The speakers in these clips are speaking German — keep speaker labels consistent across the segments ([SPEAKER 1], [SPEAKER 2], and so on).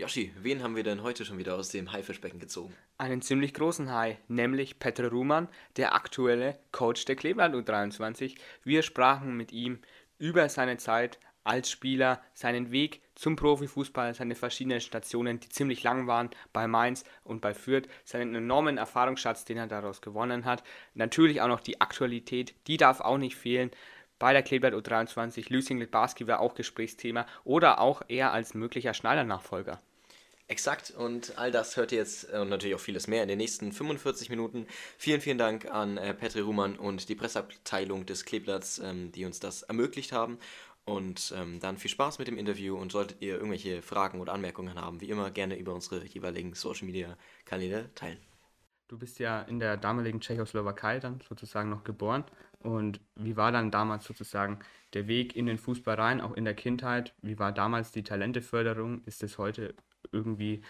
[SPEAKER 1] Yoshi, wen haben wir denn heute schon wieder aus dem Haifischbecken gezogen?
[SPEAKER 2] Einen ziemlich großen Hai, nämlich Petr Ruhmann, der aktuelle Coach der Cleveland U23. Wir sprachen mit ihm über seine Zeit als Spieler, seinen Weg zum Profifußball, seine verschiedenen Stationen, die ziemlich lang waren bei Mainz und bei Fürth, seinen enormen Erfahrungsschatz, den er daraus gewonnen hat. Natürlich auch noch die Aktualität, die darf auch nicht fehlen. Bei der Kleeblatt U23, Lüsing Litbarski war auch Gesprächsthema oder auch er als möglicher Schneider-Nachfolger.
[SPEAKER 1] Exakt, und all das hört ihr jetzt äh, und natürlich auch vieles mehr in den nächsten 45 Minuten. Vielen, vielen Dank an äh, Petri Ruhmann und die Presseabteilung des Kleeblatts, ähm, die uns das ermöglicht haben. Und ähm, dann viel Spaß mit dem Interview und solltet ihr irgendwelche Fragen oder Anmerkungen haben, wie immer gerne über unsere jeweiligen Social Media Kanäle teilen.
[SPEAKER 2] Du bist ja in der damaligen Tschechoslowakei dann sozusagen noch geboren. Und wie war dann damals sozusagen der Weg in den Fußball rein, auch in der Kindheit? Wie war damals die Talenteförderung? Ist es heute irgendwie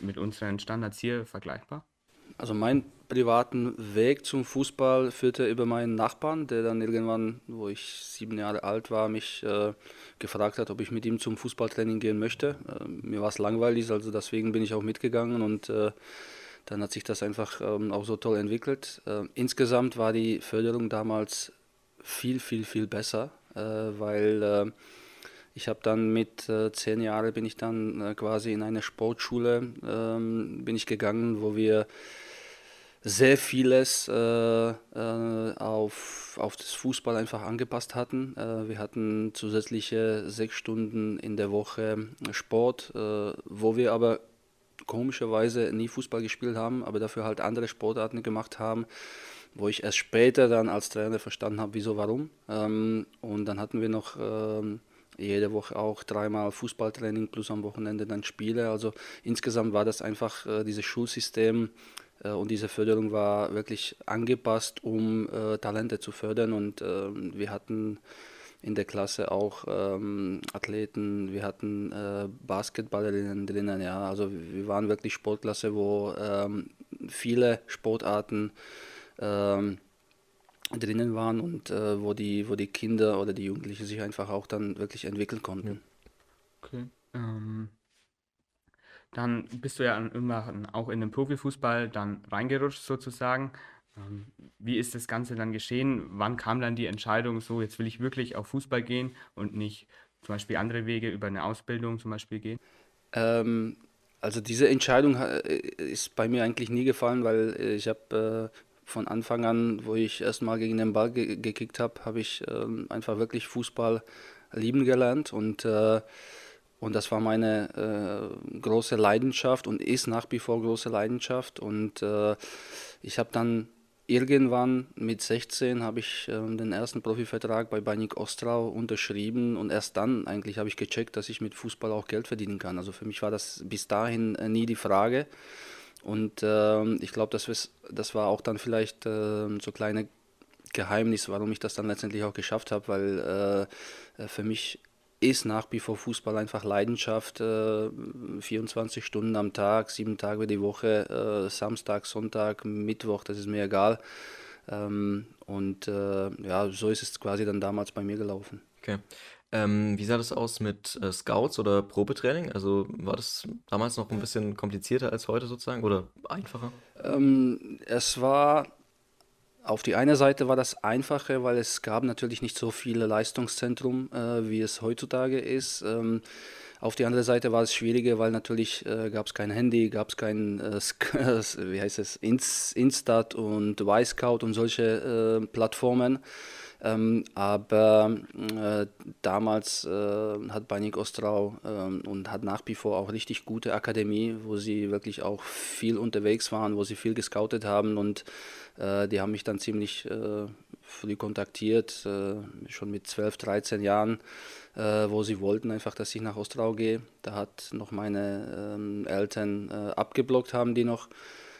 [SPEAKER 2] mit unseren Standards hier vergleichbar?
[SPEAKER 3] Also mein privaten Weg zum Fußball führte über meinen Nachbarn, der dann irgendwann, wo ich sieben Jahre alt war, mich äh, gefragt hat, ob ich mit ihm zum Fußballtraining gehen möchte. Äh, mir war es langweilig, also deswegen bin ich auch mitgegangen und äh, dann hat sich das einfach ähm, auch so toll entwickelt. Äh, insgesamt war die Förderung damals viel, viel, viel besser, äh, weil äh, ich habe dann mit äh, zehn Jahren bin ich dann äh, quasi in eine Sportschule ähm, bin ich gegangen, wo wir sehr vieles äh, äh, auf, auf das Fußball einfach angepasst hatten. Äh, wir hatten zusätzliche sechs Stunden in der Woche Sport, äh, wo wir aber komischerweise nie Fußball gespielt haben, aber dafür halt andere Sportarten gemacht haben, wo ich erst später dann als Trainer verstanden habe, wieso, warum. Ähm, und dann hatten wir noch ähm, jede Woche auch dreimal Fußballtraining plus am Wochenende dann Spiele. Also insgesamt war das einfach äh, dieses Schulsystem äh, und diese Förderung war wirklich angepasst, um äh, Talente zu fördern. Und ähm, wir hatten in der Klasse auch ähm, Athleten, wir hatten äh, Basketballerinnen drinnen, ja. Also wir waren wirklich Sportklasse, wo ähm, viele Sportarten ähm, drinnen waren und äh, wo, die, wo die Kinder oder die Jugendlichen sich einfach auch dann wirklich entwickeln konnten.
[SPEAKER 2] Okay. Ähm, dann bist du ja irgendwann auch in den Profifußball dann reingerutscht sozusagen. Ähm, wie ist das Ganze dann geschehen? Wann kam dann die Entscheidung, so jetzt will ich wirklich auf Fußball gehen und nicht zum Beispiel andere Wege über eine Ausbildung zum Beispiel gehen?
[SPEAKER 3] Ähm, also diese Entscheidung äh, ist bei mir eigentlich nie gefallen, weil ich habe äh, von Anfang an, wo ich erstmal gegen den Ball ge gekickt habe, habe ich ähm, einfach wirklich Fußball lieben gelernt und, äh, und das war meine äh, große Leidenschaft und ist nach wie vor große Leidenschaft und äh, ich habe dann irgendwann mit 16 habe ich ähm, den ersten Profivertrag bei Banik Ostrau unterschrieben und erst dann eigentlich habe ich gecheckt, dass ich mit Fußball auch Geld verdienen kann. Also für mich war das bis dahin äh, nie die Frage. Und äh, ich glaube, das, das war auch dann vielleicht äh, so kleine Geheimnis, warum ich das dann letztendlich auch geschafft habe, weil äh, äh für mich ist nach wie vor Fußball einfach Leidenschaft. 24 äh, Stunden am Tag, sieben Tage die Woche, äh, Samstag, Sonntag, Mittwoch, das ist mir egal. Ähm, und ja, so ist es quasi dann damals bei mir gelaufen.
[SPEAKER 1] Okay. Ähm, wie sah das aus mit äh, Scouts oder Probetraining? Also war das damals noch ein bisschen komplizierter als heute sozusagen oder einfacher?
[SPEAKER 3] Ähm, es war auf die eine Seite war das einfacher, weil es gab natürlich nicht so viele Leistungszentrum, äh, wie es heutzutage ist. Ähm, auf die andere Seite war es schwieriger, weil natürlich äh, gab es kein Handy, gab es kein, äh, wie heißt es, Instat und Y-Scout und solche äh, Plattformen. Ähm, aber äh, damals äh, hat Banik Ostrau äh, und hat nach wie vor auch richtig gute Akademie, wo sie wirklich auch viel unterwegs waren, wo sie viel gescoutet haben und äh, die haben mich dann ziemlich äh, früh kontaktiert, äh, schon mit 12, 13 Jahren, wo sie wollten einfach, dass ich nach Ostrau gehe. Da hat noch meine ähm, Eltern abgeblockt, haben die noch.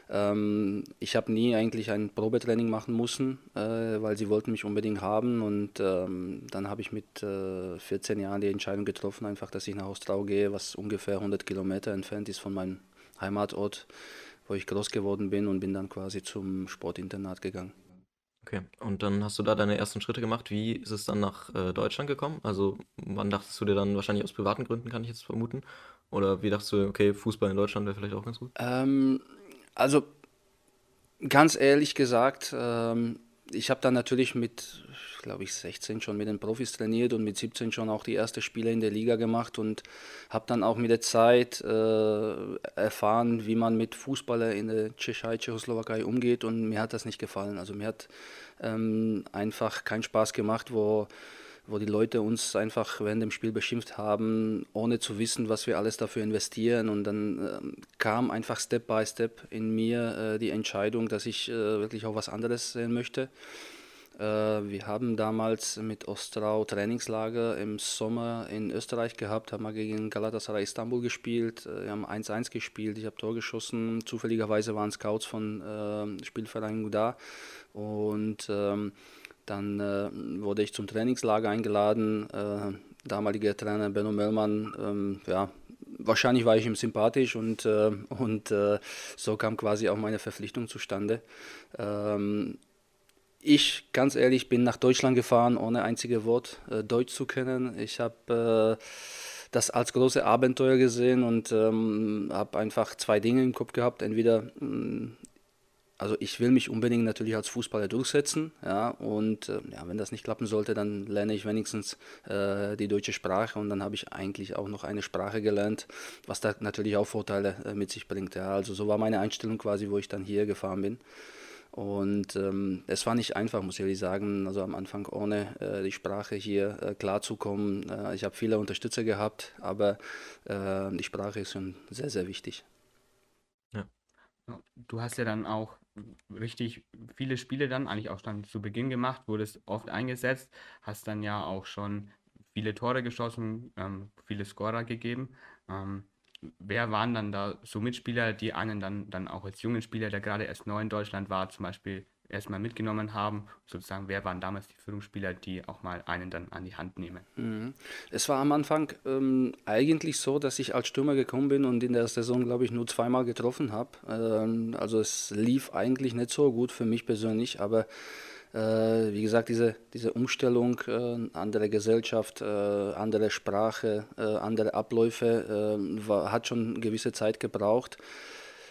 [SPEAKER 3] Ähm, ich habe nie eigentlich ein Probetraining machen müssen, äh, weil sie wollten mich unbedingt haben. Und ähm, dann habe ich mit äh, 14 Jahren die Entscheidung getroffen, einfach, dass ich nach Ostrau gehe, was ungefähr 100 Kilometer entfernt ist von meinem Heimatort, wo ich groß geworden bin und bin dann quasi zum Sportinternat gegangen.
[SPEAKER 1] Okay, und dann hast du da deine ersten Schritte gemacht. Wie ist es dann nach äh, Deutschland gekommen? Also wann dachtest du dir dann, wahrscheinlich aus privaten Gründen kann ich jetzt vermuten, Oder wie dachtest du, okay, Fußball in Deutschland wäre vielleicht auch ganz gut?
[SPEAKER 3] Ähm, also ganz ehrlich gesagt, ähm, ich habe dann natürlich mit, glaube ich, 16 schon mit den Profis trainiert und mit 17 schon auch die ersten Spiele in der Liga gemacht und habe dann auch mit der Zeit äh, erfahren, wie man mit Fußballern in der Tschechei, Tschechoslowakei umgeht und mir hat das nicht gefallen. Also mir hat ähm, einfach keinen Spaß gemacht, wo wo die Leute uns einfach während dem Spiel beschimpft haben, ohne zu wissen, was wir alles dafür investieren. Und dann äh, kam einfach Step by Step in mir äh, die Entscheidung, dass ich äh, wirklich auch was anderes sehen möchte. Äh, wir haben damals mit Ostrau Trainingslager im Sommer in Österreich gehabt, haben wir gegen Galatasaray Istanbul gespielt, äh, wir haben 1-1 gespielt, ich habe Tor geschossen, zufälligerweise waren Scouts von äh, Spielverein da und ähm, dann äh, wurde ich zum Trainingslager eingeladen. Äh, damaliger Trainer Benno Möllmann, ähm, ja, wahrscheinlich war ich ihm sympathisch und, äh, und äh, so kam quasi auch meine Verpflichtung zustande. Ähm, ich, ganz ehrlich, bin nach Deutschland gefahren, ohne einzige Wort äh, Deutsch zu kennen. Ich habe äh, das als große Abenteuer gesehen und ähm, habe einfach zwei Dinge im Kopf gehabt. Entweder mh, also ich will mich unbedingt natürlich als Fußballer durchsetzen, ja, und äh, ja, wenn das nicht klappen sollte, dann lerne ich wenigstens äh, die deutsche Sprache und dann habe ich eigentlich auch noch eine Sprache gelernt, was da natürlich auch Vorteile äh, mit sich bringt, ja, also so war meine Einstellung quasi, wo ich dann hier gefahren bin. Und ähm, es war nicht einfach, muss ich ehrlich sagen, also am Anfang ohne äh, die Sprache hier äh, klarzukommen. Äh, ich habe viele Unterstützer gehabt, aber äh, die Sprache ist schon sehr, sehr wichtig.
[SPEAKER 2] Du hast ja dann auch richtig viele Spiele dann, eigentlich auch schon zu Beginn gemacht, wurdest oft eingesetzt, hast dann ja auch schon viele Tore geschossen, ähm, viele Scorer gegeben. Ähm, wer waren dann da so Mitspieler, die einen dann, dann auch als jungen Spieler, der gerade erst neu in Deutschland war, zum Beispiel erstmal mitgenommen haben? Sozusagen, wer waren damals die Führungsspieler, die auch mal einen dann an die Hand nehmen?
[SPEAKER 3] Mhm. Es war am Anfang ähm, eigentlich so, dass ich als Stürmer gekommen bin und in der Saison, glaube ich, nur zweimal getroffen habe. Ähm, also es lief eigentlich nicht so gut für mich persönlich, aber äh, wie gesagt, diese, diese Umstellung, äh, andere Gesellschaft, äh, andere Sprache, äh, andere Abläufe, äh, war, hat schon gewisse Zeit gebraucht.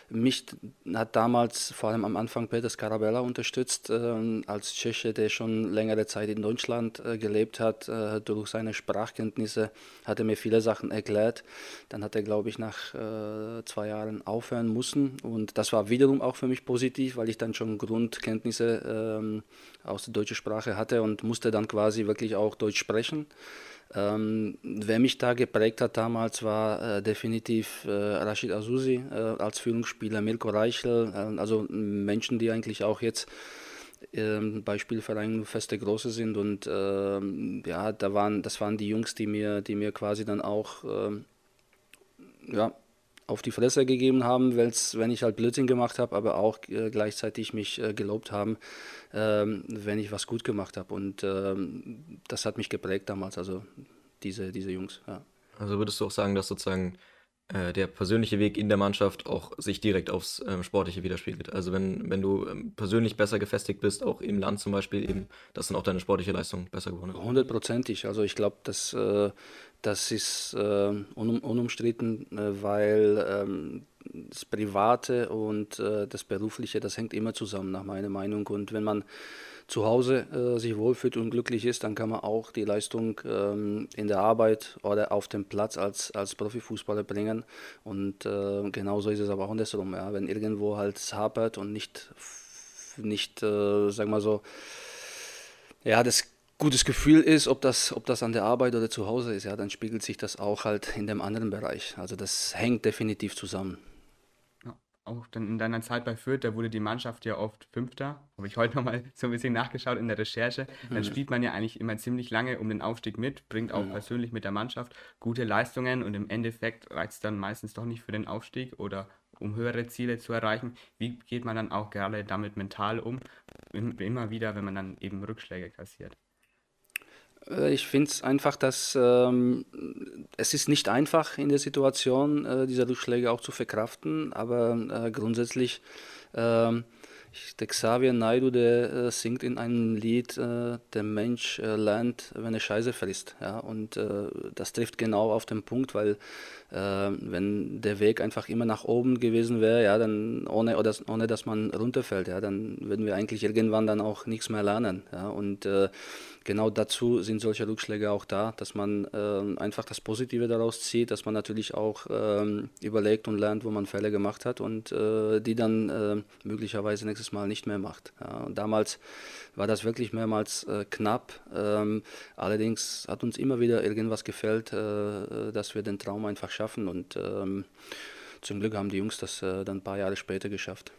[SPEAKER 3] Mich hat damals vor allem am Anfang Peter Scarabella unterstützt, äh, als Tscheche, der schon längere Zeit in Deutschland äh, gelebt hat. Äh, durch seine Sprachkenntnisse hat er mir viele Sachen erklärt. Dann hat er, glaube ich, nach äh, zwei Jahren aufhören müssen. Und das war wiederum auch für mich positiv, weil ich dann schon Grundkenntnisse ähm, aus der deutschen Sprache hatte und musste dann quasi wirklich auch Deutsch sprechen. Ähm, wer mich da geprägt hat damals war äh, definitiv äh, Rashid Azusi äh, als Führungsspieler, Mirko Reichel, äh, also Menschen, die eigentlich auch jetzt ähm, bei Spielvereinen feste Große sind. Und ähm, ja, da waren, das waren die Jungs, die mir, die mir quasi dann auch ähm, ja, auf die Fresse gegeben haben, wenn ich halt Blödsinn gemacht habe, aber auch äh, gleichzeitig mich äh, gelobt haben, ähm, wenn ich was gut gemacht habe. Und ähm, das hat mich geprägt damals, also diese, diese Jungs. Ja.
[SPEAKER 1] Also würdest du auch sagen, dass sozusagen äh, der persönliche Weg in der Mannschaft auch sich direkt aufs ähm, Sportliche widerspiegelt. Also wenn, wenn du ähm, persönlich besser gefestigt bist, auch im Land zum Beispiel, eben, dass dann auch deine sportliche Leistung besser geworden ist.
[SPEAKER 3] Hundertprozentig. Also ich glaube, dass äh, das ist äh, un unumstritten, äh, weil ähm, das Private und äh, das Berufliche, das hängt immer zusammen, nach meiner Meinung. Und wenn man zu Hause äh, sich wohlfühlt und glücklich ist, dann kann man auch die Leistung ähm, in der Arbeit oder auf dem Platz als, als Profifußballer bringen. Und äh, genauso ist es aber auch andersrum. Ja? Wenn irgendwo halt es hapert und nicht, nicht äh, sagen wir so, ja, das gutes Gefühl ist, ob das, ob das an der Arbeit oder zu Hause ist, ja, dann spiegelt sich das auch halt in dem anderen Bereich. Also das hängt definitiv zusammen.
[SPEAKER 2] Ja, auch dann in deiner Zeit bei Fürth, da wurde die Mannschaft ja oft Fünfter. Habe ich heute nochmal so ein bisschen nachgeschaut in der Recherche. Dann mhm. spielt man ja eigentlich immer ziemlich lange um den Aufstieg mit, bringt auch mhm. persönlich mit der Mannschaft gute Leistungen und im Endeffekt reicht es dann meistens doch nicht für den Aufstieg oder um höhere Ziele zu erreichen. Wie geht man dann auch gerade damit mental um? Immer wieder, wenn man dann eben Rückschläge kassiert.
[SPEAKER 3] Äh, ich finde es einfach, dass ähm, es ist nicht einfach in der Situation, äh, diese Rückschläge auch zu verkraften, aber äh, grundsätzlich, äh, der Xavier Naidu, der äh, singt in einem Lied, äh, der Mensch lernt, wenn er Scheiße frisst. Ja? Und das trifft genau auf den Punkt, weil wenn der Weg einfach immer nach oben gewesen wäre, ja, dann ohne, oder, ohne dass man runterfällt, ja, dann würden wir eigentlich irgendwann dann auch nichts mehr lernen. Ja, und genau dazu sind solche Rückschläge auch da, dass man äh, einfach das Positive daraus zieht, dass man natürlich auch äh, überlegt und lernt, wo man Fälle gemacht hat und äh, die dann äh, möglicherweise nächstes Mal nicht mehr macht. Ja, damals war das wirklich mehrmals äh, knapp. Ähm, allerdings hat uns immer wieder irgendwas gefällt, äh, dass wir den Traum einfach schaffen und ähm, zum Glück haben die Jungs das dann ein paar Jahre später geschafft.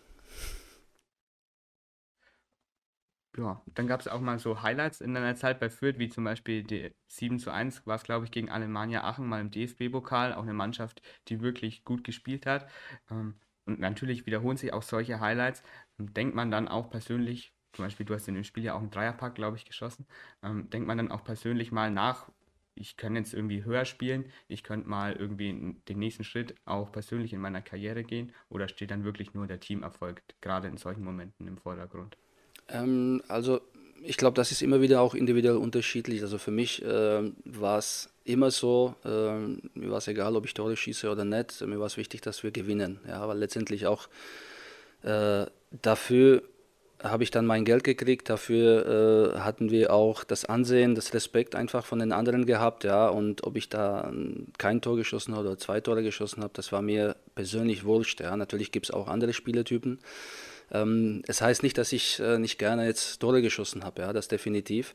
[SPEAKER 2] Ja, dann gab es auch mal so Highlights in deiner Zeit bei Fürth, wie zum Beispiel die 7 zu 1 war es, glaube ich, gegen Alemannia Aachen mal im DFB-Pokal, auch eine Mannschaft, die wirklich gut gespielt hat. Ähm, und natürlich wiederholen sich auch solche Highlights. Denkt man dann auch persönlich, zum Beispiel, du hast in dem Spiel ja auch einen Dreierpack, glaube ich, geschossen, ähm, denkt man dann auch persönlich mal nach, ich kann jetzt irgendwie höher spielen, ich könnte mal irgendwie den nächsten Schritt auch persönlich in meiner Karriere gehen oder steht dann wirklich nur der Teamerfolg gerade in solchen Momenten im Vordergrund?
[SPEAKER 3] Ähm, also ich glaube, das ist immer wieder auch individuell unterschiedlich. Also für mich äh, war es immer so, äh, mir war es egal, ob ich Tore schieße oder nicht. Mir war es wichtig, dass wir gewinnen. Ja, aber letztendlich auch äh, dafür habe ich dann mein Geld gekriegt. Dafür äh, hatten wir auch das Ansehen, das Respekt einfach von den anderen gehabt. Ja, und ob ich da kein Tor geschossen habe oder zwei Tore geschossen habe, das war mir persönlich wurscht. Ja, natürlich gibt es auch andere Spielertypen. Ähm, es heißt nicht, dass ich äh, nicht gerne jetzt Tore geschossen habe, ja, das definitiv.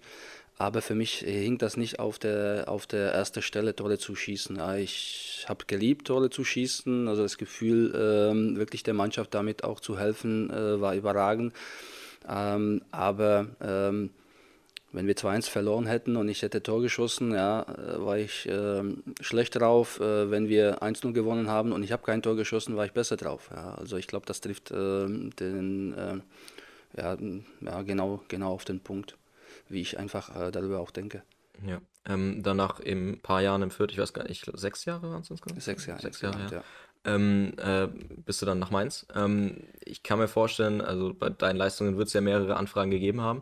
[SPEAKER 3] Aber für mich hing das nicht auf der, auf der ersten Stelle, Tore zu schießen. Ja, ich habe geliebt, Tore zu schießen. Also das Gefühl, ähm, wirklich der Mannschaft damit auch zu helfen, äh, war überragend. Ähm, aber ähm, wenn wir 2-1 verloren hätten und ich hätte Tor geschossen, ja, äh, war ich äh, schlecht drauf. Äh, wenn wir 1-0 gewonnen haben und ich habe kein Tor geschossen, war ich besser drauf. Ja. Also ich glaube, das trifft äh, den, äh, ja, ja, genau, genau auf den Punkt, wie ich einfach äh, darüber auch denke.
[SPEAKER 1] Ja, ähm, danach im paar Jahren im Fürth, ich weiß gar nicht, sechs Jahre waren es
[SPEAKER 3] insgesamt? Sechs Jahre.
[SPEAKER 1] Sechs Jahre, ja. ja. Ähm, äh, bist du dann nach Mainz. Ähm, ich kann mir vorstellen, also bei deinen Leistungen wird es ja mehrere Anfragen gegeben haben.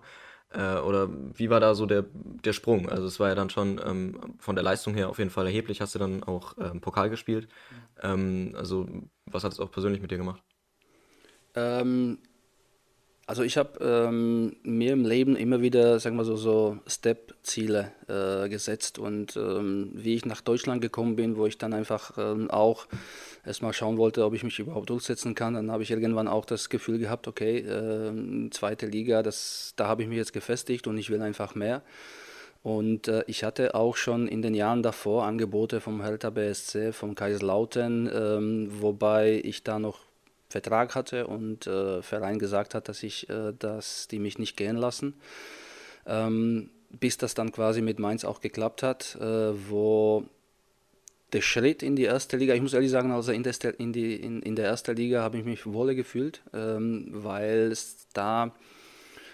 [SPEAKER 1] Äh, oder wie war da so der, der Sprung? Also es war ja dann schon ähm, von der Leistung her auf jeden Fall erheblich. Hast du dann auch ähm, Pokal gespielt? Ähm, also was hat es auch persönlich mit dir gemacht?
[SPEAKER 3] Also ich habe ähm, mir im Leben immer wieder, sagen wir so, so Step-Ziele äh, gesetzt und ähm, wie ich nach Deutschland gekommen bin, wo ich dann einfach ähm, auch erstmal schauen wollte, ob ich mich überhaupt durchsetzen kann, dann habe ich irgendwann auch das Gefühl gehabt, okay, äh, zweite Liga, das, da habe ich mich jetzt gefestigt und ich will einfach mehr. Und äh, ich hatte auch schon in den Jahren davor Angebote vom Hertha BSC, vom Kaiserslautern, ähm, wobei ich da noch Vertrag hatte und äh, Verein gesagt hat, dass ich, äh, dass die mich nicht gehen lassen. Ähm, bis das dann quasi mit Mainz auch geklappt hat, äh, wo der Schritt in die erste Liga, ich muss ehrlich sagen, also in der, in die, in, in der ersten Liga habe ich mich wohle gefühlt, ähm, weil es da,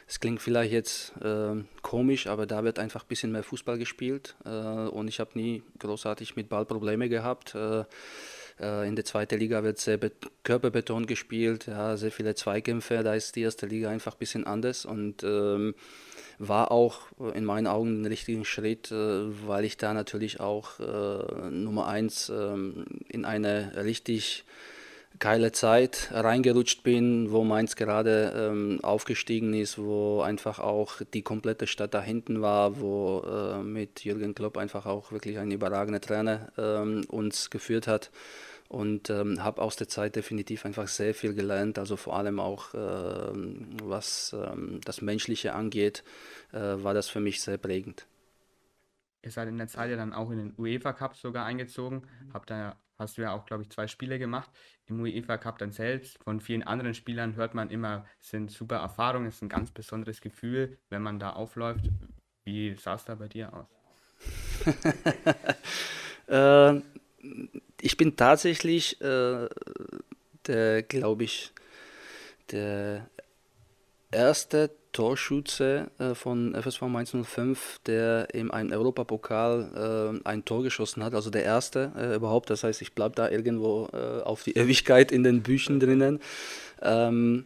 [SPEAKER 3] es klingt vielleicht jetzt äh, komisch, aber da wird einfach ein bisschen mehr Fußball gespielt äh, und ich habe nie großartig mit Ball Probleme gehabt. Äh, in der zweiten Liga wird sehr körperbetont gespielt, ja, sehr viele Zweikämpfe, da ist die erste Liga einfach ein bisschen anders und ähm, war auch in meinen Augen ein richtiger Schritt, äh, weil ich da natürlich auch äh, Nummer eins ähm, in eine richtig geile Zeit reingerutscht bin, wo Mainz gerade ähm, aufgestiegen ist, wo einfach auch die komplette Stadt da hinten war, wo äh, mit Jürgen Klopp einfach auch wirklich ein überragender Trainer ähm, uns geführt hat und ähm, habe aus der Zeit definitiv einfach sehr viel gelernt, also vor allem auch äh, was ähm, das Menschliche angeht, äh, war das für mich sehr prägend.
[SPEAKER 2] Ihr seid in der Zeit ja dann auch in den UEFA Cup sogar eingezogen, habt da hast du ja auch, glaube ich, zwei Spiele gemacht im UEFA Cup dann selbst. Von vielen anderen Spielern hört man immer, es sind super Erfahrungen, es ist ein ganz besonderes Gefühl, wenn man da aufläuft. Wie sah es da bei dir aus?
[SPEAKER 3] äh, ich bin tatsächlich äh, glaube ich, der erste Torschütze äh, von FSV Mainz 05, der in einem Europapokal äh, ein Tor geschossen hat, also der erste äh, überhaupt. Das heißt, ich bleibe da irgendwo äh, auf die Ewigkeit in den Büchern drinnen. Ähm,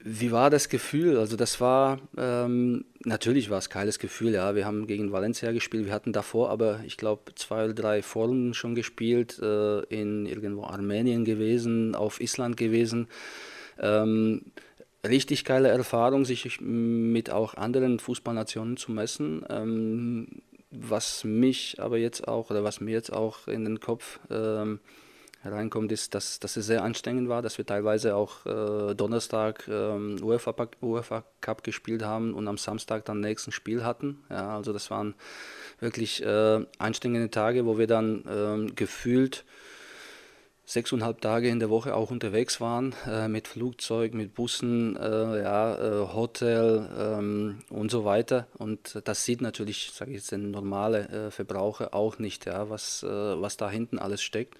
[SPEAKER 3] Wie war das Gefühl? Also das war, ähm, natürlich war es geiles Gefühl, ja. Wir haben gegen Valencia gespielt, wir hatten davor aber, ich glaube, zwei oder drei Vorrunden schon gespielt, äh, in irgendwo Armenien gewesen, auf Island gewesen. Ähm, richtig geile Erfahrung, sich mit auch anderen Fußballnationen zu messen. Ähm, was mich aber jetzt auch, oder was mir jetzt auch in den Kopf ähm, reinkommt, ist, dass, dass es sehr anstrengend war, dass wir teilweise auch äh, Donnerstag ähm, UEFA, UEFA Cup gespielt haben und am Samstag dann nächsten Spiel hatten. Ja, also das waren wirklich äh, anstrengende Tage, wo wir dann ähm, gefühlt sechseinhalb Tage in der Woche auch unterwegs waren, äh, mit Flugzeug, mit Bussen, äh, ja, äh, Hotel ähm, und so weiter. Und das sieht natürlich, sage ich jetzt, der normale äh, Verbraucher auch nicht, ja, was, äh, was da hinten alles steckt.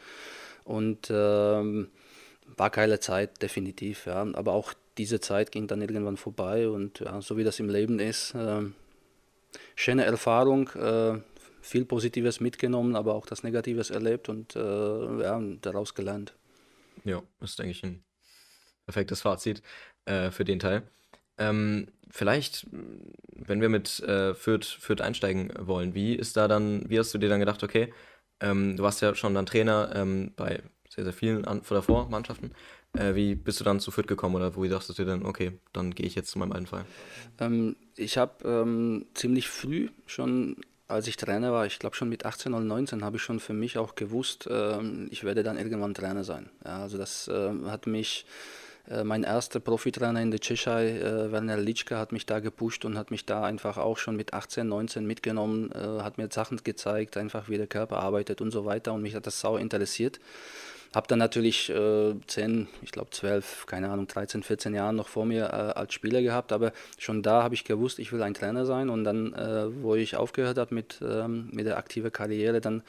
[SPEAKER 3] Und ähm, war geile Zeit, definitiv. Ja. Aber auch diese Zeit ging dann irgendwann vorbei und ja, so wie das im Leben ist, äh, schöne Erfahrung, äh, viel Positives mitgenommen, aber auch das Negatives erlebt und äh, ja, daraus gelernt.
[SPEAKER 1] Ja, ist, denke ich, ein perfektes Fazit äh, für den Teil. Ähm, vielleicht, wenn wir mit äh, Fürth, Fürth einsteigen wollen, wie ist da dann, wie hast du dir dann gedacht, okay, ähm, du warst ja schon dann Trainer ähm, bei sehr, sehr vielen An davor Mannschaften. Äh, wie bist du dann zu Fürth gekommen oder wo dachtest du dir dann, okay, dann gehe ich jetzt zu meinem alten Verein?
[SPEAKER 3] Ähm, ich habe ähm, ziemlich früh schon als ich Trainer war, ich glaube schon mit 18 oder 19, habe ich schon für mich auch gewusst, äh, ich werde dann irgendwann Trainer sein. Ja, also das äh, hat mich äh, mein erster Profitrainer in der Tschechei, äh, Werner Litschka, hat mich da gepusht und hat mich da einfach auch schon mit 18, 19 mitgenommen, äh, hat mir Sachen gezeigt, einfach wie der Körper arbeitet und so weiter und mich hat das sau interessiert. Habe dann natürlich äh, 10, ich glaube 12, keine Ahnung, 13, 14 Jahre noch vor mir äh, als Spieler gehabt, aber schon da habe ich gewusst, ich will ein Trainer sein und dann, äh, wo ich aufgehört habe mit, ähm, mit der aktiven Karriere, dann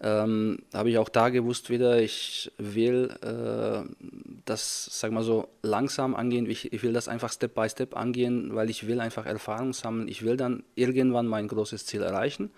[SPEAKER 3] ähm, habe ich auch da gewusst wieder, ich will äh, das, sag mal so, langsam angehen. Ich, ich, will das einfach Step by Step angehen, weil ich will einfach Erfahrung sammeln. Ich will dann irgendwann mein großes Ziel erreichen,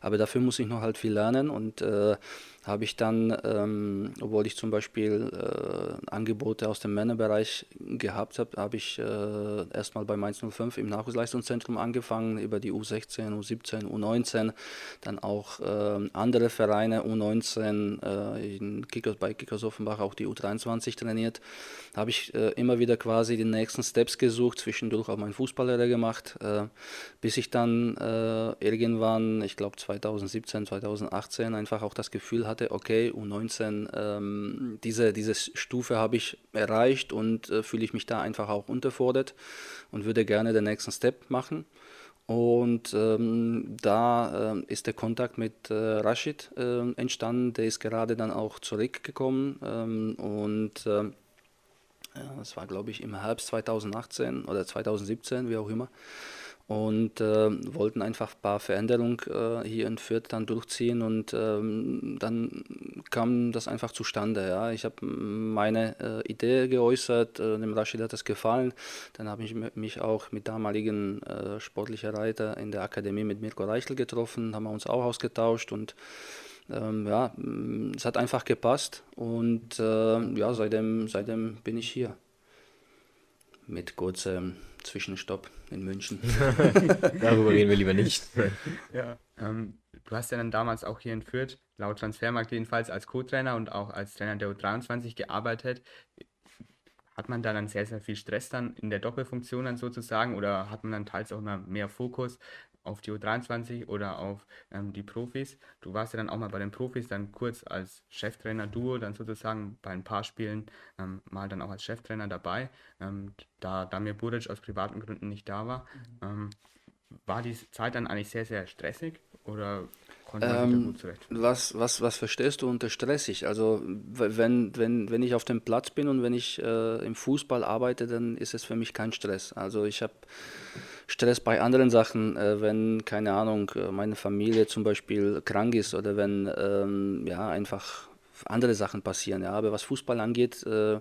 [SPEAKER 3] aber dafür muss ich noch halt viel lernen und äh, habe ich dann, ähm, obwohl ich zum Beispiel äh, Angebote aus dem Männerbereich gehabt habe, habe ich äh, erstmal bei Mainz 05 im Nachwuchsleistungszentrum angefangen, über die U16, U17, U19, dann auch äh, andere Vereine, U19 äh, in Kickers, bei Kickers Offenbach auch die U23 trainiert. Habe ich äh, immer wieder quasi die nächsten Steps gesucht, zwischendurch auch meinen Fußballlehrer gemacht, äh, bis ich dann irgendwann, ich glaube 2017, 2018, einfach auch das Gefühl hatte, hatte, okay, U19, ähm, diese, diese Stufe habe ich erreicht und äh, fühle ich mich da einfach auch unterfordert und würde gerne den nächsten Step machen. Und ähm, da äh, ist der Kontakt mit äh, Rashid äh, entstanden, der ist gerade dann auch zurückgekommen ähm, und äh, das war glaube ich im Herbst 2018 oder 2017, wie auch immer und äh, wollten einfach ein paar Veränderungen äh, hier in Fürth dann durchziehen und ähm, dann kam das einfach zustande. Ja. Ich habe meine äh, Idee geäußert, äh, dem Rashid hat das gefallen. Dann habe ich mich auch mit damaligen äh, sportlichen Reiter in der Akademie mit Mirko Reichel getroffen, haben wir uns auch ausgetauscht und ähm, ja, es hat einfach gepasst und äh, ja, seitdem, seitdem bin ich hier mit kurzem Zwischenstopp in München.
[SPEAKER 1] Darüber reden wir lieber nicht.
[SPEAKER 2] Ja, ähm, du hast ja dann damals auch hier in Fürth, laut Transfermarkt jedenfalls, als Co-Trainer und auch als Trainer der U23 gearbeitet. Hat man da dann sehr, sehr viel Stress dann in der Doppelfunktion dann sozusagen oder hat man dann teils auch immer mehr Fokus? Auf die U23 oder auf ähm, die Profis. Du warst ja dann auch mal bei den Profis, dann kurz als Cheftrainer-Duo, dann sozusagen bei ein paar Spielen ähm, mal dann auch als Cheftrainer dabei, ähm, da Damir Buric aus privaten Gründen nicht da war. Mhm. Ähm, war die Zeit dann eigentlich sehr, sehr stressig oder konnte man
[SPEAKER 3] ähm, gut zurecht? Was, was, was verstehst du unter stressig? Also wenn, wenn, wenn ich auf dem Platz bin und wenn ich äh, im Fußball arbeite, dann ist es für mich kein Stress. Also ich habe Stress bei anderen Sachen, äh, wenn, keine Ahnung, äh, meine Familie zum Beispiel krank ist oder wenn ähm, ja, einfach andere Sachen passieren. Ja. Aber was Fußball angeht, äh,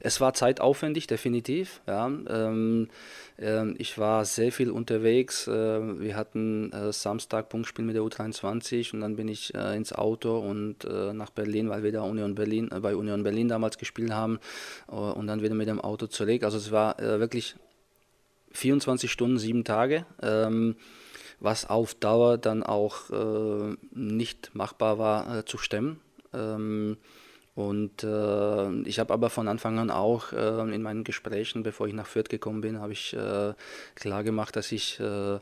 [SPEAKER 3] es war zeitaufwendig, definitiv. Ja. Ähm, äh, ich war sehr viel unterwegs. Äh, wir hatten äh, Samstag Punktspiel mit der U23 und dann bin ich äh, ins Auto und nach Berlin, weil wir da Union Berlin, bei Union Berlin damals gespielt haben und dann wieder mit dem Auto zurück. Also es war wirklich 24 Stunden, sieben Tage. Ähm, was auf Dauer dann auch äh, nicht machbar war äh, zu stemmen. Ähm, und äh, ich habe aber von Anfang an auch äh, in meinen Gesprächen, bevor ich nach Fürth gekommen bin, habe ich äh, klar gemacht, dass ich äh,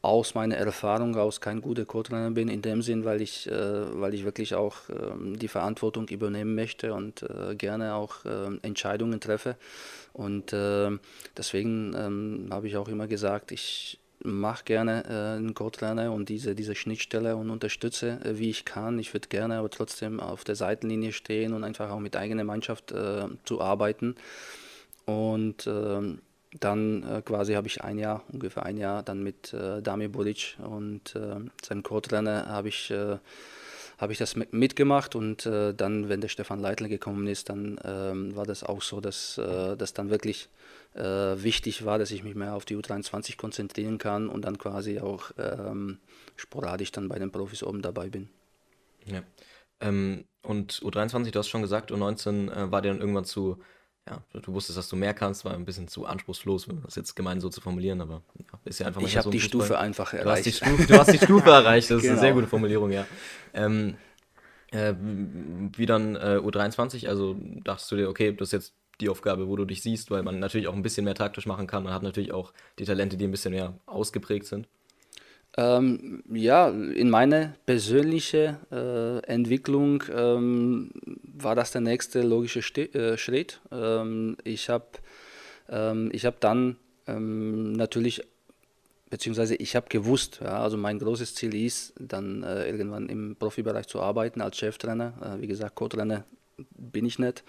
[SPEAKER 3] aus meiner Erfahrung aus kein guter Co-Trainer bin, in dem Sinn, weil ich, weil ich wirklich auch ähm, die Verantwortung übernehmen möchte und gerne auch Entscheidungen treffe. Und deswegen ähm, habe ich auch immer gesagt, ich mache gerne äh, einen Code-Lerner und diese, diese Schnittstelle und unterstütze, äh, wie ich kann. Ich würde gerne aber trotzdem auf der Seitenlinie stehen und einfach auch mit eigener Mannschaft äh, zu arbeiten. Und ähm, dann äh, quasi habe ich ein Jahr, ungefähr ein Jahr, dann mit äh, Damir Bulic und äh, seinem Code-Lerner habe ich äh, habe ich das mitgemacht und äh, dann, wenn der Stefan Leitl gekommen ist, dann ähm, war das auch so, dass äh, das dann wirklich äh, wichtig war, dass ich mich mehr auf die U23 konzentrieren kann und dann quasi auch ähm, sporadisch dann bei den Profis oben dabei bin.
[SPEAKER 1] Ja. Ähm, und U23, du hast schon gesagt, U19 äh, war dir dann irgendwann zu, ja, du wusstest, dass du mehr kannst, war ein bisschen zu anspruchslos, das jetzt gemein so zu formulieren, aber ja, ist ja einfach
[SPEAKER 3] Ich habe
[SPEAKER 1] so
[SPEAKER 3] die Stufe einfach
[SPEAKER 1] du
[SPEAKER 3] erreicht.
[SPEAKER 1] Hast die Stufe, du hast die Stufe erreicht, das ist
[SPEAKER 3] Genau.
[SPEAKER 1] eine sehr gute Formulierung, ja. Ähm, äh, wie dann äh, U23, also dachtest du dir, okay, das ist jetzt die Aufgabe, wo du dich siehst, weil man natürlich auch ein bisschen mehr taktisch machen kann. Man hat natürlich auch die Talente, die ein bisschen mehr ausgeprägt sind.
[SPEAKER 3] Ähm, ja, in meiner persönlichen äh, Entwicklung ähm, war das der nächste logische Sti äh, Schritt. Ähm, ich habe ähm, hab dann ähm, natürlich, beziehungsweise ich habe gewusst, ja, also mein großes Ziel ist, dann äh, irgendwann im Profibereich zu arbeiten als Cheftrainer. Äh, wie gesagt, Co-Trainer bin ich nicht.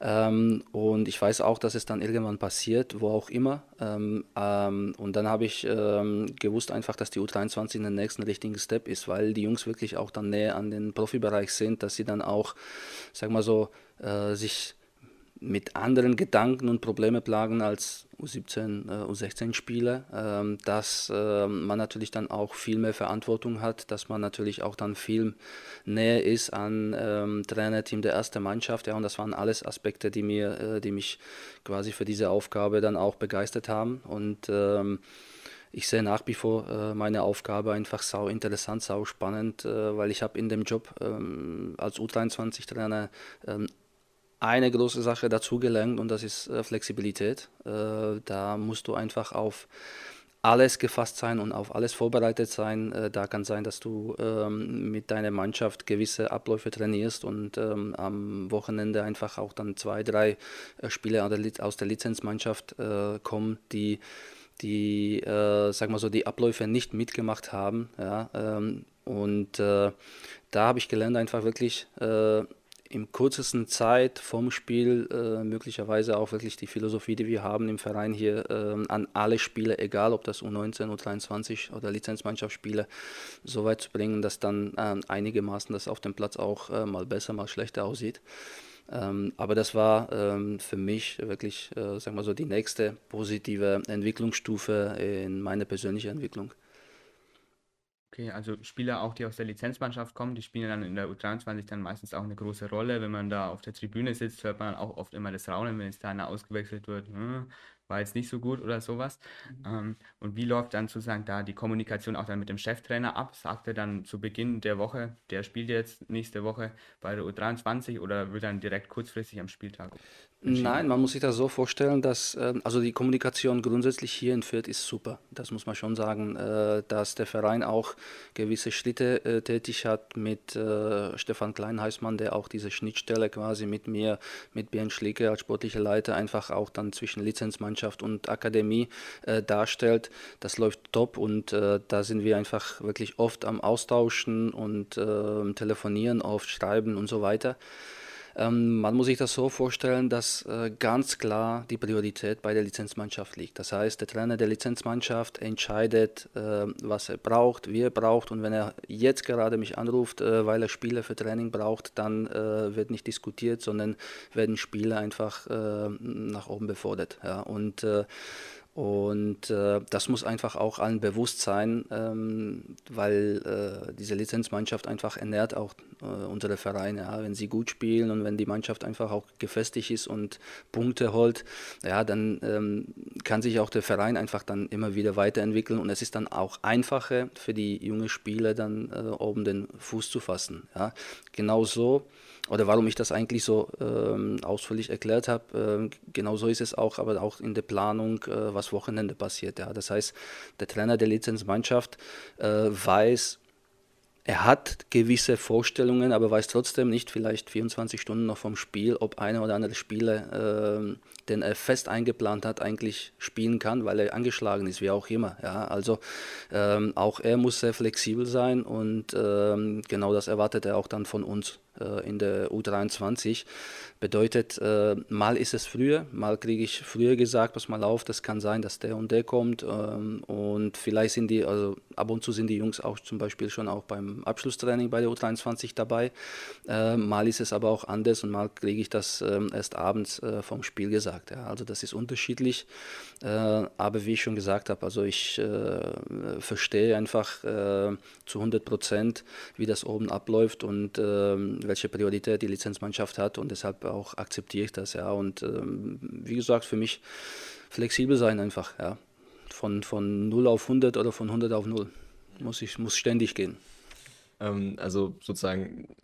[SPEAKER 3] Ähm, und ich weiß auch, dass es dann irgendwann passiert, wo auch immer. Ähm, ähm, und dann habe ich ähm, gewusst einfach, dass die U23 den nächsten richtigen Step ist, weil die Jungs wirklich auch dann näher an den Profibereich sind, dass sie dann auch, sag mal so, äh, sich mit anderen Gedanken und Probleme plagen als U17, äh, U16 Spieler, ähm, dass äh, man natürlich dann auch viel mehr Verantwortung hat, dass man natürlich auch dann viel näher ist an ähm, Trainerteam der ersten Mannschaft, ja, und das waren alles Aspekte, die mir, äh, die mich quasi für diese Aufgabe dann auch begeistert haben. Und ähm, ich sehe nach wie vor äh, meine Aufgabe einfach sau interessant, sau spannend, weil ich habe in dem Job ähm, als U23-Trainer ähm, eine große Sache dazugelernt und das ist äh, Flexibilität. Äh, da musst du einfach auf alles gefasst sein und auf alles vorbereitet sein. Äh, da kann sein, dass du ähm, mit deiner Mannschaft gewisse Abläufe trainierst und ähm, am Wochenende einfach auch dann zwei, drei Spieler aus der Lizenzmannschaft kommen, die die, äh, sag mal so, die Abläufe nicht mitgemacht haben. Ja, ähm, und äh, da habe ich gelernt, einfach wirklich äh, im kürzesten Zeit vom Spiel äh, möglicherweise auch wirklich die Philosophie, die wir haben im Verein hier äh, an alle Spiele, egal ob das U19, U23 oder Lizenzmannschaftsspiele, so weit zu bringen, dass dann äh, einigermaßen das auf dem Platz auch äh, mal besser, mal schlechter aussieht. Ähm, aber das war ähm, für mich wirklich, äh, sagen wir so, die nächste positive Entwicklungsstufe in meiner persönlichen Entwicklung.
[SPEAKER 2] Okay, also Spieler auch, die aus der Lizenzmannschaft kommen, die spielen dann in der U23 dann meistens auch eine große Rolle. Wenn man da auf der Tribüne sitzt, hört man auch oft immer das Raunen, wenn jetzt da einer ausgewechselt wird, hm, war jetzt nicht so gut oder sowas. Ähm, und wie läuft dann sozusagen da die Kommunikation auch dann mit dem Cheftrainer ab? Sagt er dann zu Beginn der Woche, der spielt jetzt nächste Woche bei der U23 oder wird dann direkt kurzfristig am Spieltag?
[SPEAKER 3] Nein, man muss sich das so vorstellen, dass ähm, also die Kommunikation grundsätzlich hier in Fürth ist super. Das muss man schon sagen, äh, dass der Verein auch gewisse Schritte äh, tätig hat mit äh, Stefan Kleinheismann, der auch diese Schnittstelle quasi mit mir, mit Björn Schlicke als sportlicher Leiter einfach auch dann zwischen Lizenzmannschaft und Akademie darstellt. Das läuft top und da sind wir einfach wirklich oft am Austauschen und telefonieren, oft schreiben und so weiter. Ähm, man muss sich das so vorstellen, dass äh, ganz klar die Priorität bei der Lizenzmannschaft liegt. Das heißt, der Trainer der Lizenzmannschaft entscheidet, äh, was er braucht, wie er braucht. Und wenn er jetzt gerade mich anruft, äh, weil er Spieler für Training braucht, dann äh, wird nicht diskutiert, sondern werden Spieler einfach äh, nach oben befordert. Ja? Und äh, und äh, das muss einfach auch allen bewusst sein, ähm, weil äh, diese Lizenzmannschaft einfach ernährt auch äh, unsere Vereine. Ja. Wenn sie gut spielen und wenn die Mannschaft einfach auch gefestigt ist und Punkte holt, ja, dann ähm, kann sich auch der Verein einfach dann immer wieder weiterentwickeln und es ist dann auch einfacher für die jungen Spieler dann äh, oben den Fuß zu fassen. Ja. Genau so oder warum ich das eigentlich so ähm, ausführlich erklärt habe, ähm, genau so ist es auch, aber auch in der Planung, äh, was Wochenende passiert. Ja. Das heißt, der Trainer der Lizenzmannschaft äh, weiß, er hat gewisse Vorstellungen, aber weiß trotzdem nicht, vielleicht 24 Stunden noch vom Spiel, ob einer oder andere Spieler, äh, den er fest eingeplant hat, eigentlich spielen kann, weil er angeschlagen ist, wie auch immer. Ja, also ähm, auch er muss sehr flexibel sein und ähm, genau das erwartet er auch dann von uns. Äh, in der U23. Bedeutet, äh, mal ist es früher, mal kriege ich früher gesagt, pass mal auf, das kann sein, dass der und der kommt. Ähm, und vielleicht sind die, also ab und zu sind die Jungs auch zum Beispiel schon auch beim Abschlusstraining bei der U23 dabei. Äh, mal ist es aber auch anders und mal kriege ich das ähm, erst abends vom Spiel gesagt. Also das ist unterschiedlich. aber wie ich schon gesagt habe, also ich verstehe einfach zu 100 Prozent, wie das oben abläuft und welche Priorität die Lizenzmannschaft hat und deshalb auch akzeptiere ich das, ja. Und ähm, wie gesagt, für mich flexibel sein einfach, ja. Von, von 0 auf 100 oder von 100 auf 0. Muss ich muss ständig gehen.
[SPEAKER 1] Ähm, also sozusagen,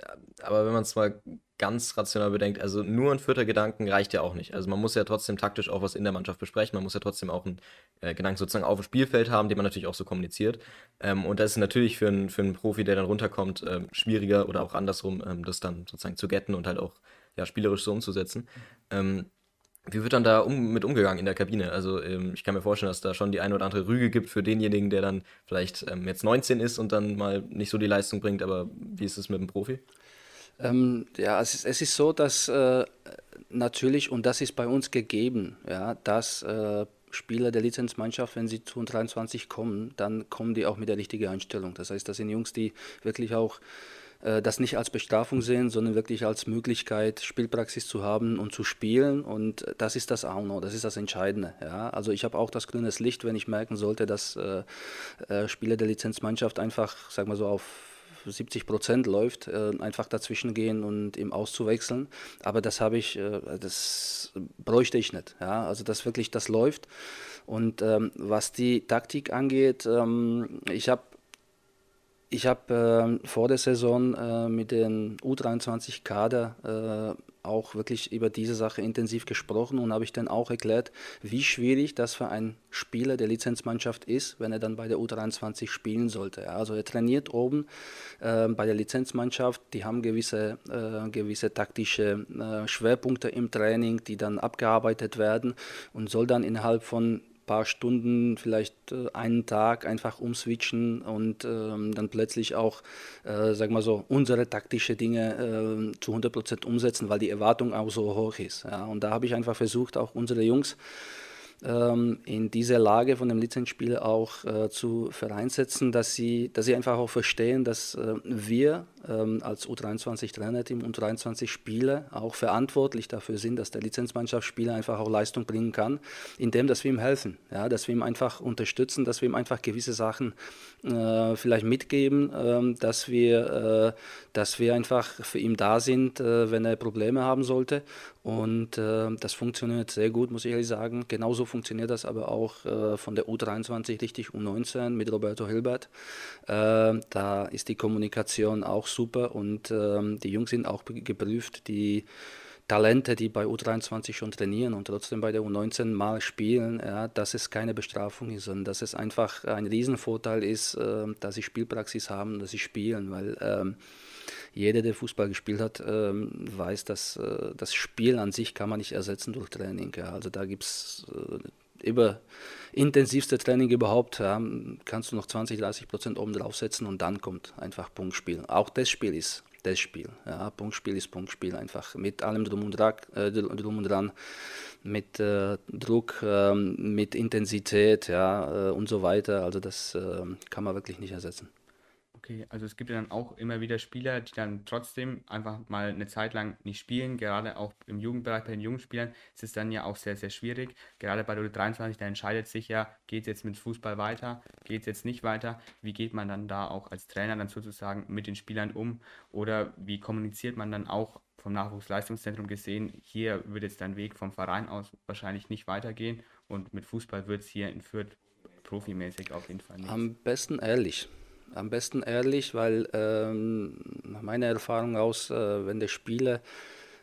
[SPEAKER 1] aber wenn man es mal ganz rational bedenkt, also nur ein vierter Gedanken reicht ja auch nicht. Also man muss ja trotzdem taktisch auch was in der Mannschaft besprechen, man muss ja trotzdem auch einen äh, Gedanken sozusagen auf dem Spielfeld haben, den man natürlich auch so kommuniziert. Ähm, und das ist natürlich für, ein, für einen Profi, der dann runterkommt, ähm, schwieriger oder auch andersrum, ähm, das dann sozusagen zu getten und halt auch ja, spielerisch so umzusetzen. Ähm, wie wird dann da um, mit umgegangen in der Kabine? Also ähm, ich kann mir vorstellen, dass da schon die eine oder andere Rüge gibt für denjenigen, der dann vielleicht ähm, jetzt 19 ist und dann mal nicht so die Leistung bringt. Aber wie ist es mit dem Profi?
[SPEAKER 3] Ähm, ja, es ist, es ist so, dass äh, natürlich, und das ist bei uns gegeben, ja, dass äh, Spieler der Lizenzmannschaft, wenn sie zu 23 kommen, dann kommen die auch mit der richtigen Einstellung. Das heißt, das sind Jungs, die wirklich auch das nicht als Bestrafung sehen, sondern wirklich als Möglichkeit, Spielpraxis zu haben und zu spielen. Und das ist das auch noch, das ist das Entscheidende. Ja? Also ich habe auch das grüne Licht, wenn ich merken sollte, dass äh, äh, Spieler der Lizenzmannschaft einfach, sag mal so, auf 70 Prozent läuft, äh, einfach dazwischen gehen und ihm auszuwechseln. Aber das habe ich, äh, das bräuchte ich nicht. Ja? Also dass wirklich das läuft. Und ähm, was die Taktik angeht, ähm, ich habe ich habe äh, vor der Saison äh, mit dem U23-Kader äh, auch wirklich über diese Sache intensiv gesprochen und habe ich dann auch erklärt, wie schwierig das für einen Spieler der Lizenzmannschaft ist, wenn er dann bei der U23 spielen sollte. Ja, also er trainiert oben äh, bei der Lizenzmannschaft, die haben gewisse, äh, gewisse taktische äh, Schwerpunkte im Training, die dann abgearbeitet werden und soll dann innerhalb von paar Stunden, vielleicht äh, einen Tag einfach umswitchen und ähm, dann plötzlich auch, äh, sag mal so, unsere taktische Dinge äh, zu 100% umsetzen, weil die Erwartung auch so hoch ist. Ja. Und da habe ich einfach versucht, auch unsere Jungs ähm, in dieser Lage von dem Lizenzspieler auch äh, zu vereinsetzen, dass sie, dass sie einfach auch verstehen, dass äh, wir ähm, als U23-Trainerteam und U23-Spieler auch verantwortlich dafür sind, dass der Lizenzmannschaftsspieler einfach auch Leistung bringen kann, indem dass wir ihm helfen, ja, dass wir ihm einfach unterstützen, dass wir ihm einfach gewisse Sachen äh, vielleicht mitgeben, ähm, dass, wir, äh, dass wir einfach für ihn da sind, äh, wenn er Probleme haben sollte. Und äh, das funktioniert sehr gut, muss ich ehrlich sagen. Genauso funktioniert das aber auch äh, von der U23 richtig U19 mit Roberto Hilbert. Äh, da ist die Kommunikation auch super und ähm, die Jungs sind auch geprüft, die Talente, die bei U23 schon trainieren und trotzdem bei der U19 mal spielen, ja, dass es keine Bestrafung ist, sondern dass es einfach ein Riesenvorteil ist, äh, dass sie Spielpraxis haben, dass sie spielen, weil ähm, jeder, der Fußball gespielt hat, ähm, weiß, dass äh, das Spiel an sich kann man nicht ersetzen durch Training. Ja. Also da gibt es äh, über intensivste Training überhaupt, ja, kannst du noch 20, 30 Prozent oben draufsetzen und dann kommt einfach Punktspiel. Auch das Spiel ist das Spiel. Ja, Punktspiel ist Punktspiel einfach mit allem drum und, dran, äh, drum und dran, mit äh, Druck, äh, mit Intensität ja, äh, und so weiter. Also das äh, kann man wirklich nicht ersetzen.
[SPEAKER 2] Okay, also es gibt ja dann auch immer wieder Spieler, die dann trotzdem einfach mal eine Zeit lang nicht spielen. Gerade auch im Jugendbereich bei den jungen Spielern ist es dann ja auch sehr, sehr schwierig. Gerade bei der U23, da entscheidet sich ja, geht es jetzt mit Fußball weiter, geht es jetzt nicht weiter. Wie geht man dann da auch als Trainer dann sozusagen mit den Spielern um? Oder wie kommuniziert man dann auch vom Nachwuchsleistungszentrum gesehen, hier wird jetzt dein Weg vom Verein aus wahrscheinlich nicht weitergehen und mit Fußball wird es hier in Fürth profimäßig auf jeden Fall nicht.
[SPEAKER 3] Am besten ehrlich am besten ehrlich, weil ähm, nach meiner Erfahrung aus, äh, wenn der Spieler,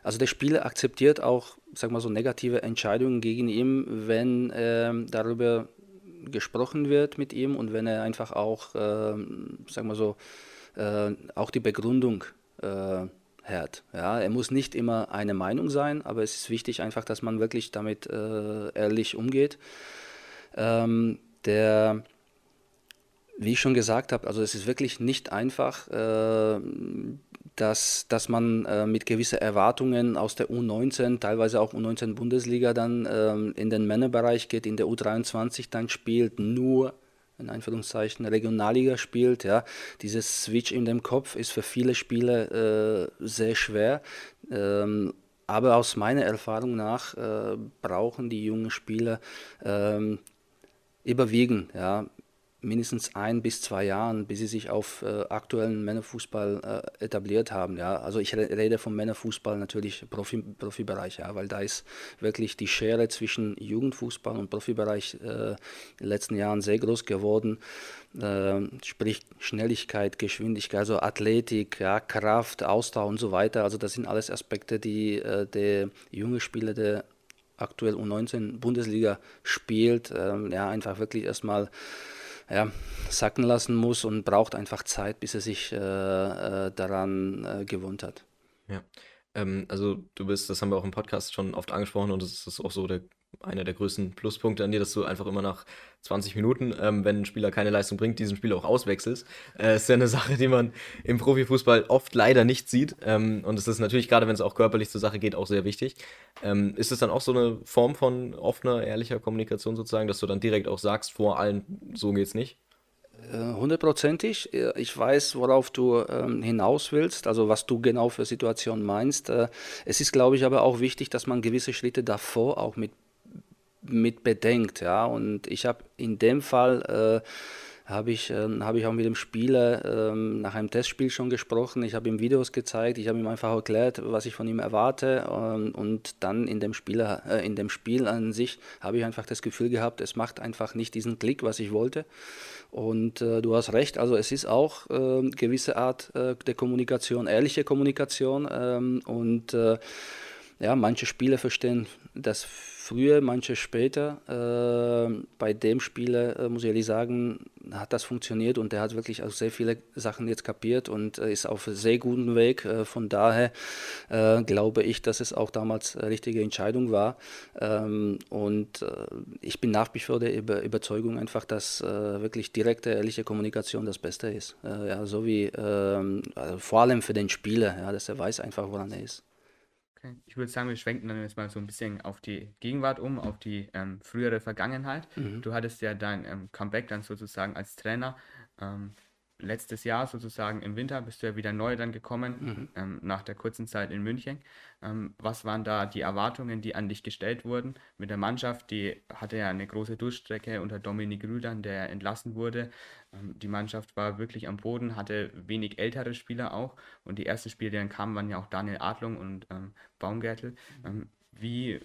[SPEAKER 3] also der Spieler akzeptiert auch, sag mal so, negative Entscheidungen gegen ihn, wenn äh, darüber gesprochen wird mit ihm und wenn er einfach auch, äh, sag mal so, äh, auch die Begründung äh, hört. Ja, er muss nicht immer eine Meinung sein, aber es ist wichtig einfach, dass man wirklich damit äh, ehrlich umgeht. Ähm, der wie ich schon gesagt habe, also es ist wirklich nicht einfach, äh, dass, dass man äh, mit gewissen Erwartungen aus der U19, teilweise auch U19 Bundesliga dann äh, in den Männerbereich geht, in der U23 dann spielt, nur in Anführungszeichen Regionalliga spielt. Ja. Dieses Switch in dem Kopf ist für viele Spieler äh, sehr schwer. Ähm, aber aus meiner Erfahrung nach äh, brauchen die jungen Spieler ähm, überwiegend ja, mindestens ein bis zwei Jahren, bis sie sich auf äh, aktuellen Männerfußball äh, etabliert haben. Ja. Also ich rede vom Männerfußball natürlich Profi, Profibereich, ja, weil da ist wirklich die Schere zwischen Jugendfußball und Profibereich äh, in den letzten Jahren sehr groß geworden. Äh, sprich Schnelligkeit, Geschwindigkeit, also Athletik, ja, Kraft, Ausdauer und so weiter. Also das sind alles Aspekte, die äh, der junge Spieler, der aktuell U19 Bundesliga spielt, ähm, ja, einfach wirklich erstmal ja, sacken lassen muss und braucht einfach Zeit, bis er sich äh, äh, daran äh, gewohnt hat.
[SPEAKER 1] Ja, ähm, also du bist, das haben wir auch im Podcast schon oft angesprochen und das ist auch so der einer der größten Pluspunkte an dir, dass du einfach immer nach 20 Minuten, ähm, wenn ein Spieler keine Leistung bringt, diesen Spieler auch auswechselst. Äh, ist ja eine Sache, die man im Profifußball oft leider nicht sieht. Ähm, und es ist natürlich, gerade wenn es auch körperlich zur Sache geht, auch sehr wichtig. Ähm, ist es dann auch so eine Form von offener, ehrlicher Kommunikation sozusagen, dass du dann direkt auch sagst, vor allen, so geht's nicht?
[SPEAKER 3] Äh, hundertprozentig. Ich weiß, worauf du ähm, hinaus willst, also was du genau für Situationen meinst. Äh, es ist, glaube ich, aber auch wichtig, dass man gewisse Schritte davor auch mit mit bedenkt. Ja? Und ich habe in dem Fall, äh, habe ich, äh, hab ich auch mit dem Spieler äh, nach einem Testspiel schon gesprochen. Ich habe ihm Videos gezeigt, ich habe ihm einfach erklärt, was ich von ihm erwarte. Ähm, und dann in dem, Spieler, äh, in dem Spiel an sich habe ich einfach das Gefühl gehabt, es macht einfach nicht diesen Klick, was ich wollte. Und äh, du hast recht, also es ist auch äh, gewisse Art äh, der Kommunikation, ehrliche Kommunikation. Ähm, und äh, ja, manche Spieler verstehen das früher, manche später. Äh, bei dem Spieler, äh, muss ich ehrlich sagen, hat das funktioniert und der hat wirklich auch sehr viele Sachen jetzt kapiert und äh, ist auf sehr guten Weg. Äh, von daher äh, glaube ich, dass es auch damals eine richtige Entscheidung war. Ähm, und äh, ich bin nach wie vor der Über Überzeugung einfach, dass wirklich direkte, ehrliche Kommunikation das Beste ist. ja, so wie ähm, also vor allem für den Spieler, ja, dass er weiß einfach, woran er ist.
[SPEAKER 2] Okay. Ich würde sagen, wir schwenken dann jetzt mal so ein bisschen auf die Gegenwart um, auf die ähm, frühere Vergangenheit. Mhm. Du hattest ja dein ähm, Comeback dann sozusagen als Trainer. Ähm, letztes Jahr sozusagen im Winter bist du ja wieder neu dann gekommen, mhm. ähm, nach der kurzen Zeit in München. Ähm, was waren da die Erwartungen, die an dich gestellt wurden mit der Mannschaft? Die hatte ja eine große Durchstrecke unter Dominik Rüdern, der entlassen wurde. Ähm, die Mannschaft war wirklich am Boden, hatte wenig ältere Spieler auch. Und die ersten Spieler, die dann kamen, waren ja auch Daniel Adlung und ähm, Baumgärtel. Ähm, wie,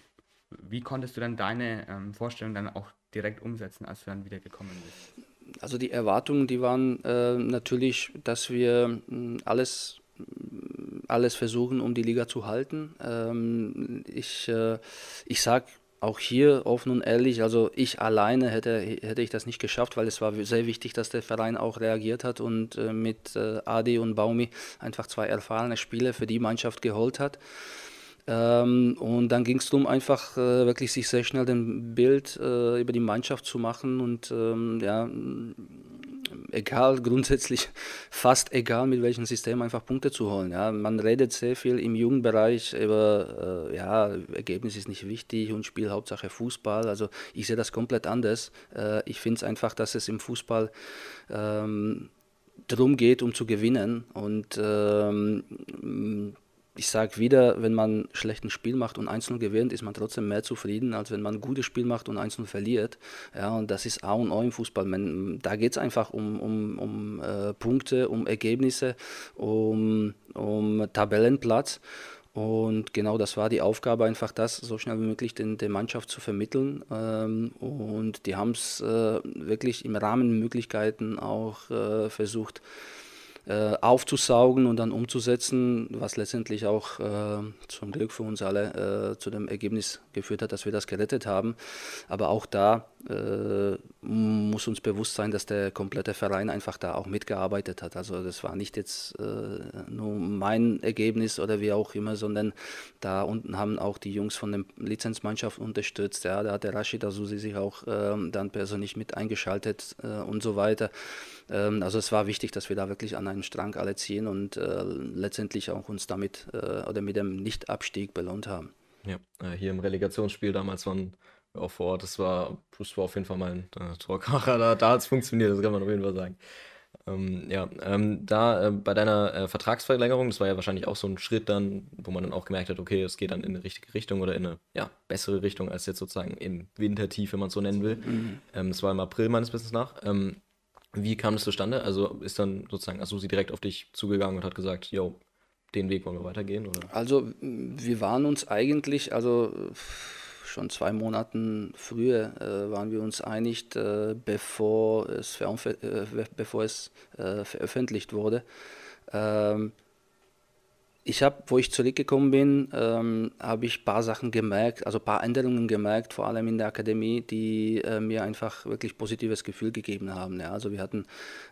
[SPEAKER 2] wie konntest du dann deine ähm, Vorstellung dann auch direkt umsetzen, als du dann wieder gekommen bist?
[SPEAKER 3] Also die Erwartungen, die waren äh, natürlich, dass wir äh, alles, alles versuchen, um die Liga zu halten. Ähm, ich äh, ich sage auch hier offen und ehrlich, also ich alleine hätte, hätte ich das nicht geschafft, weil es war sehr wichtig, dass der Verein auch reagiert hat und äh, mit äh, Adi und Baumi einfach zwei erfahrene Spieler für die Mannschaft geholt hat. Ähm, und dann ging es darum, einfach äh, wirklich sich sehr schnell ein Bild äh, über die Mannschaft zu machen und ähm, ja, egal, grundsätzlich fast egal, mit welchem System einfach Punkte zu holen. Ja. Man redet sehr viel im Jugendbereich über, äh, ja, Ergebnis ist nicht wichtig und Spiel Hauptsache Fußball. Also ich sehe das komplett anders. Äh, ich finde es einfach, dass es im Fußball ähm, darum geht, um zu gewinnen und ähm, ich sage wieder, wenn man ein schlechtes Spiel macht und 1-0 gewinnt, ist man trotzdem mehr zufrieden, als wenn man ein gutes Spiel macht und 1-0 verliert. Ja, und das ist A und O im Fußball. Man, da geht es einfach um, um, um äh, Punkte, um Ergebnisse, um, um Tabellenplatz. Und genau das war die Aufgabe, einfach das so schnell wie möglich den, der Mannschaft zu vermitteln. Ähm, und die haben es äh, wirklich im Rahmen Möglichkeiten auch äh, versucht, äh, aufzusaugen und dann umzusetzen, was letztendlich auch äh, zum Glück für uns alle äh, zu dem Ergebnis geführt hat, dass wir das gerettet haben. Aber auch da äh, muss uns bewusst sein, dass der komplette Verein einfach da auch mitgearbeitet hat. Also das war nicht jetzt äh, nur mein Ergebnis oder wie auch immer, sondern da unten haben auch die Jungs von der Lizenzmannschaft unterstützt. Ja, da hat der Rashid Asusi sich auch ähm, dann persönlich mit eingeschaltet äh, und so weiter. Ähm, also es war wichtig, dass wir da wirklich an einen Strang alle ziehen und äh, letztendlich auch uns damit äh, oder mit dem Nichtabstieg belohnt haben.
[SPEAKER 1] Ja, hier im Relegationsspiel damals waren auch vor Ort. Das war, das war auf jeden Fall mal ein äh, Torkracher. Da, da hat es funktioniert, das kann man auf jeden Fall sagen. Ähm, ja, ähm, da äh, bei deiner äh, Vertragsverlängerung, das war ja wahrscheinlich auch so ein Schritt dann, wo man dann auch gemerkt hat, okay, es geht dann in eine richtige Richtung oder in eine ja, bessere Richtung als jetzt sozusagen im Wintertief, wenn man es so nennen will. Mhm. Ähm, das war im April meines Wissens nach. Ähm, wie kam das zustande? Also ist dann sozusagen Asusi direkt auf dich zugegangen und hat gesagt, yo, den Weg wollen wir weitergehen? Oder?
[SPEAKER 3] Also wir waren uns eigentlich, also schon zwei Monaten früher äh, waren wir uns einig, äh, bevor es, äh, bevor es äh, veröffentlicht wurde. Ähm, ich habe, wo ich zurückgekommen bin, ähm, habe ich ein paar Sachen gemerkt, also ein paar Änderungen gemerkt, vor allem in der Akademie, die äh, mir einfach wirklich positives Gefühl gegeben haben. Ja, also wir hatten,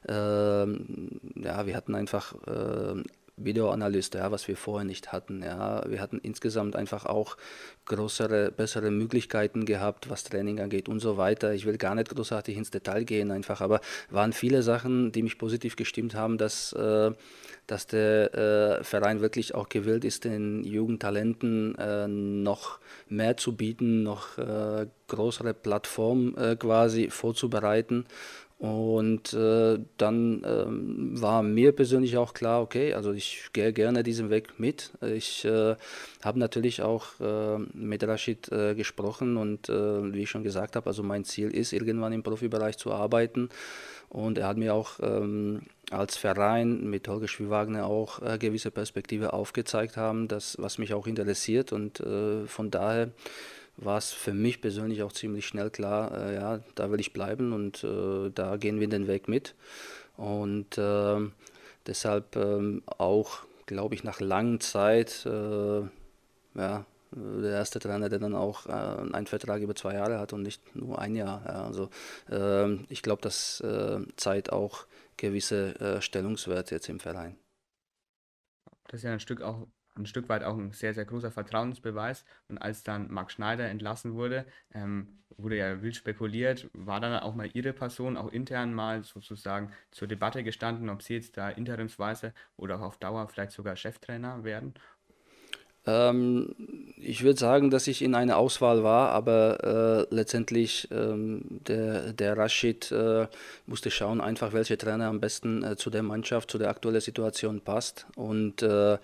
[SPEAKER 3] äh, ja, wir hatten einfach äh, Videoanalyst, ja, was wir vorher nicht hatten. Ja. Wir hatten insgesamt einfach auch größere, bessere Möglichkeiten gehabt, was Training angeht und so weiter. Ich will gar nicht großartig ins Detail gehen, einfach, aber waren viele Sachen, die mich positiv gestimmt haben, dass, äh, dass der äh, Verein wirklich auch gewillt ist, den Jugendtalenten äh, noch mehr zu bieten, noch äh, größere Plattform äh, quasi vorzubereiten und äh, dann ähm, war mir persönlich auch klar, okay, also ich gehe gerne diesen Weg mit. Ich äh, habe natürlich auch äh, mit Rashid äh, gesprochen und äh, wie ich schon gesagt habe, also mein Ziel ist, irgendwann im Profibereich zu arbeiten. Und er hat mir auch ähm, als Verein mit Holger Schwiewagner auch äh, gewisse Perspektive aufgezeigt haben, das, was mich auch interessiert. Und von daher war es für mich persönlich auch ziemlich schnell klar, äh, ja, da will ich bleiben und äh, da gehen wir den Weg mit. Und äh, deshalb ähm, auch, glaube ich, nach langer Zeit, äh, ja, der erste Trainer, der dann auch äh, einen Vertrag über zwei Jahre hat und nicht nur ein Jahr. Ja, also ähm, ich glaube, das äh, zeigt auch gewisse Stellungswerte jetzt im Verein.
[SPEAKER 2] Das ist ja ein Stück auch ein Stück weit auch ein sehr, sehr großer Vertrauensbeweis. Und als dann Marc Schneider entlassen wurde, ähm, wurde ja wild spekuliert, war dann auch mal Ihre Person auch intern mal sozusagen zur Debatte gestanden, ob Sie jetzt da interimsweise oder auch auf Dauer vielleicht sogar Cheftrainer werden?
[SPEAKER 3] Ähm, ich würde sagen, dass ich in einer Auswahl war, aber äh, letztendlich ähm, der, der Rashid äh, musste schauen, einfach welcher Trainer am besten äh, zu der Mannschaft, zu der aktuellen Situation passt. Und äh,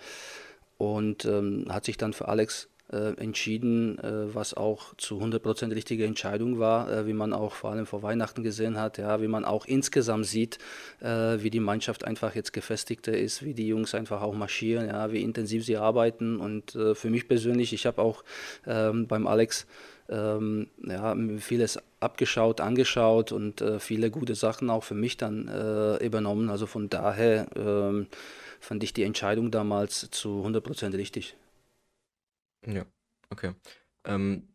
[SPEAKER 3] und ähm, hat sich dann für Alex äh, entschieden, äh, was auch zu 100% richtige Entscheidung war, äh, wie man auch vor allem vor Weihnachten gesehen hat, ja, wie man auch insgesamt sieht, äh, wie die Mannschaft einfach jetzt gefestigter ist, wie die Jungs einfach auch marschieren, ja, wie intensiv sie arbeiten. Und äh, für mich persönlich, ich habe auch ähm, beim Alex ähm, ja, vieles abgeschaut, angeschaut und äh, viele gute Sachen auch für mich dann übernommen, also von daher ähm, fand ich die Entscheidung damals zu 100% richtig.
[SPEAKER 1] Ja, okay. Ähm,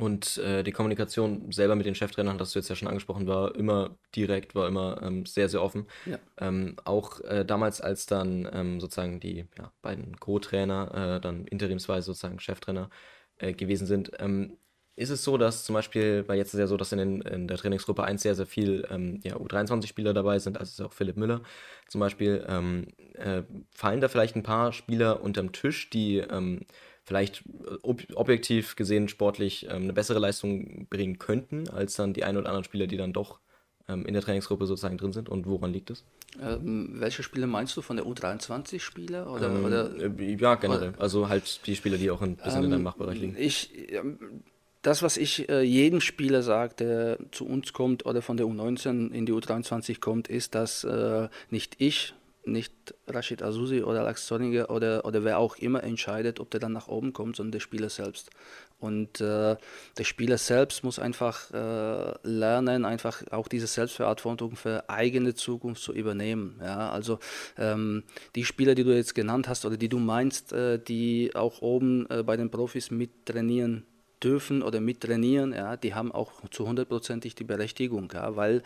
[SPEAKER 1] und äh, die Kommunikation selber mit den Cheftrainern, das du jetzt ja schon angesprochen, war immer direkt, war immer ähm, sehr, sehr offen. Ja. Ähm, auch äh, damals, als dann ähm, sozusagen die ja, beiden Co-Trainer, äh, dann interimsweise sozusagen Cheftrainer äh, gewesen sind, ähm, ist es so, dass zum Beispiel, weil jetzt ist ja so, dass in, den, in der Trainingsgruppe 1 sehr, sehr viel ähm, ja, U23-Spieler dabei sind, also ist auch Philipp Müller zum Beispiel, ähm, äh, fallen da vielleicht ein paar Spieler unterm Tisch, die ähm, vielleicht ob objektiv gesehen sportlich ähm, eine bessere Leistung bringen könnten, als dann die ein oder anderen Spieler, die dann doch ähm, in der Trainingsgruppe sozusagen drin sind und woran liegt es?
[SPEAKER 3] Ähm, welche Spieler meinst du von der U23-Spieler?
[SPEAKER 1] Oder, ähm, oder, äh, ja, generell. Oder, also halt die Spieler, die auch ein bisschen in deinem ähm, Machbereich liegen.
[SPEAKER 3] Ich, das, was ich äh, jedem Spieler sage, der zu uns kommt oder von der U19 in die U23 kommt, ist, dass äh, nicht ich nicht Rashid Azusi oder Alex Zorniger oder, oder wer auch immer entscheidet, ob der dann nach oben kommt, sondern der Spieler selbst. Und äh, der Spieler selbst muss einfach äh, lernen, einfach auch diese Selbstverantwortung für eigene Zukunft zu übernehmen. Ja? Also ähm, die Spieler, die du jetzt genannt hast oder die du meinst, äh, die auch oben äh, bei den Profis mittrainieren dürfen oder mittrainieren, ja, die haben auch zu hundertprozentig die Berechtigung, ja, weil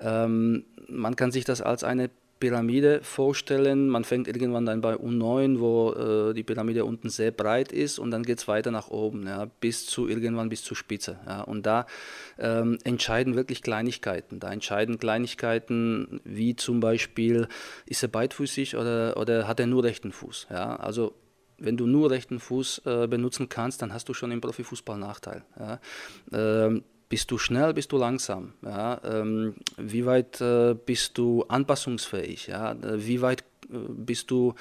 [SPEAKER 3] ähm, man kann sich das als eine Pyramide vorstellen. Man fängt irgendwann dann bei U9, wo äh, die Pyramide unten sehr breit ist und dann geht es weiter nach oben, ja, bis zu irgendwann bis zur Spitze. Ja. Und da ähm, entscheiden wirklich Kleinigkeiten. Da entscheiden Kleinigkeiten wie zum Beispiel, ist er beidfüßig oder, oder hat er nur rechten Fuß. Ja. Also wenn du nur rechten Fuß äh, benutzen kannst, dann hast du schon im Profifußball Nachteil. Ja. Ähm, bist du schnell, bist du langsam? Ja? Ähm, wie weit äh, bist du anpassungsfähig? Ja? Wie weit äh, bist du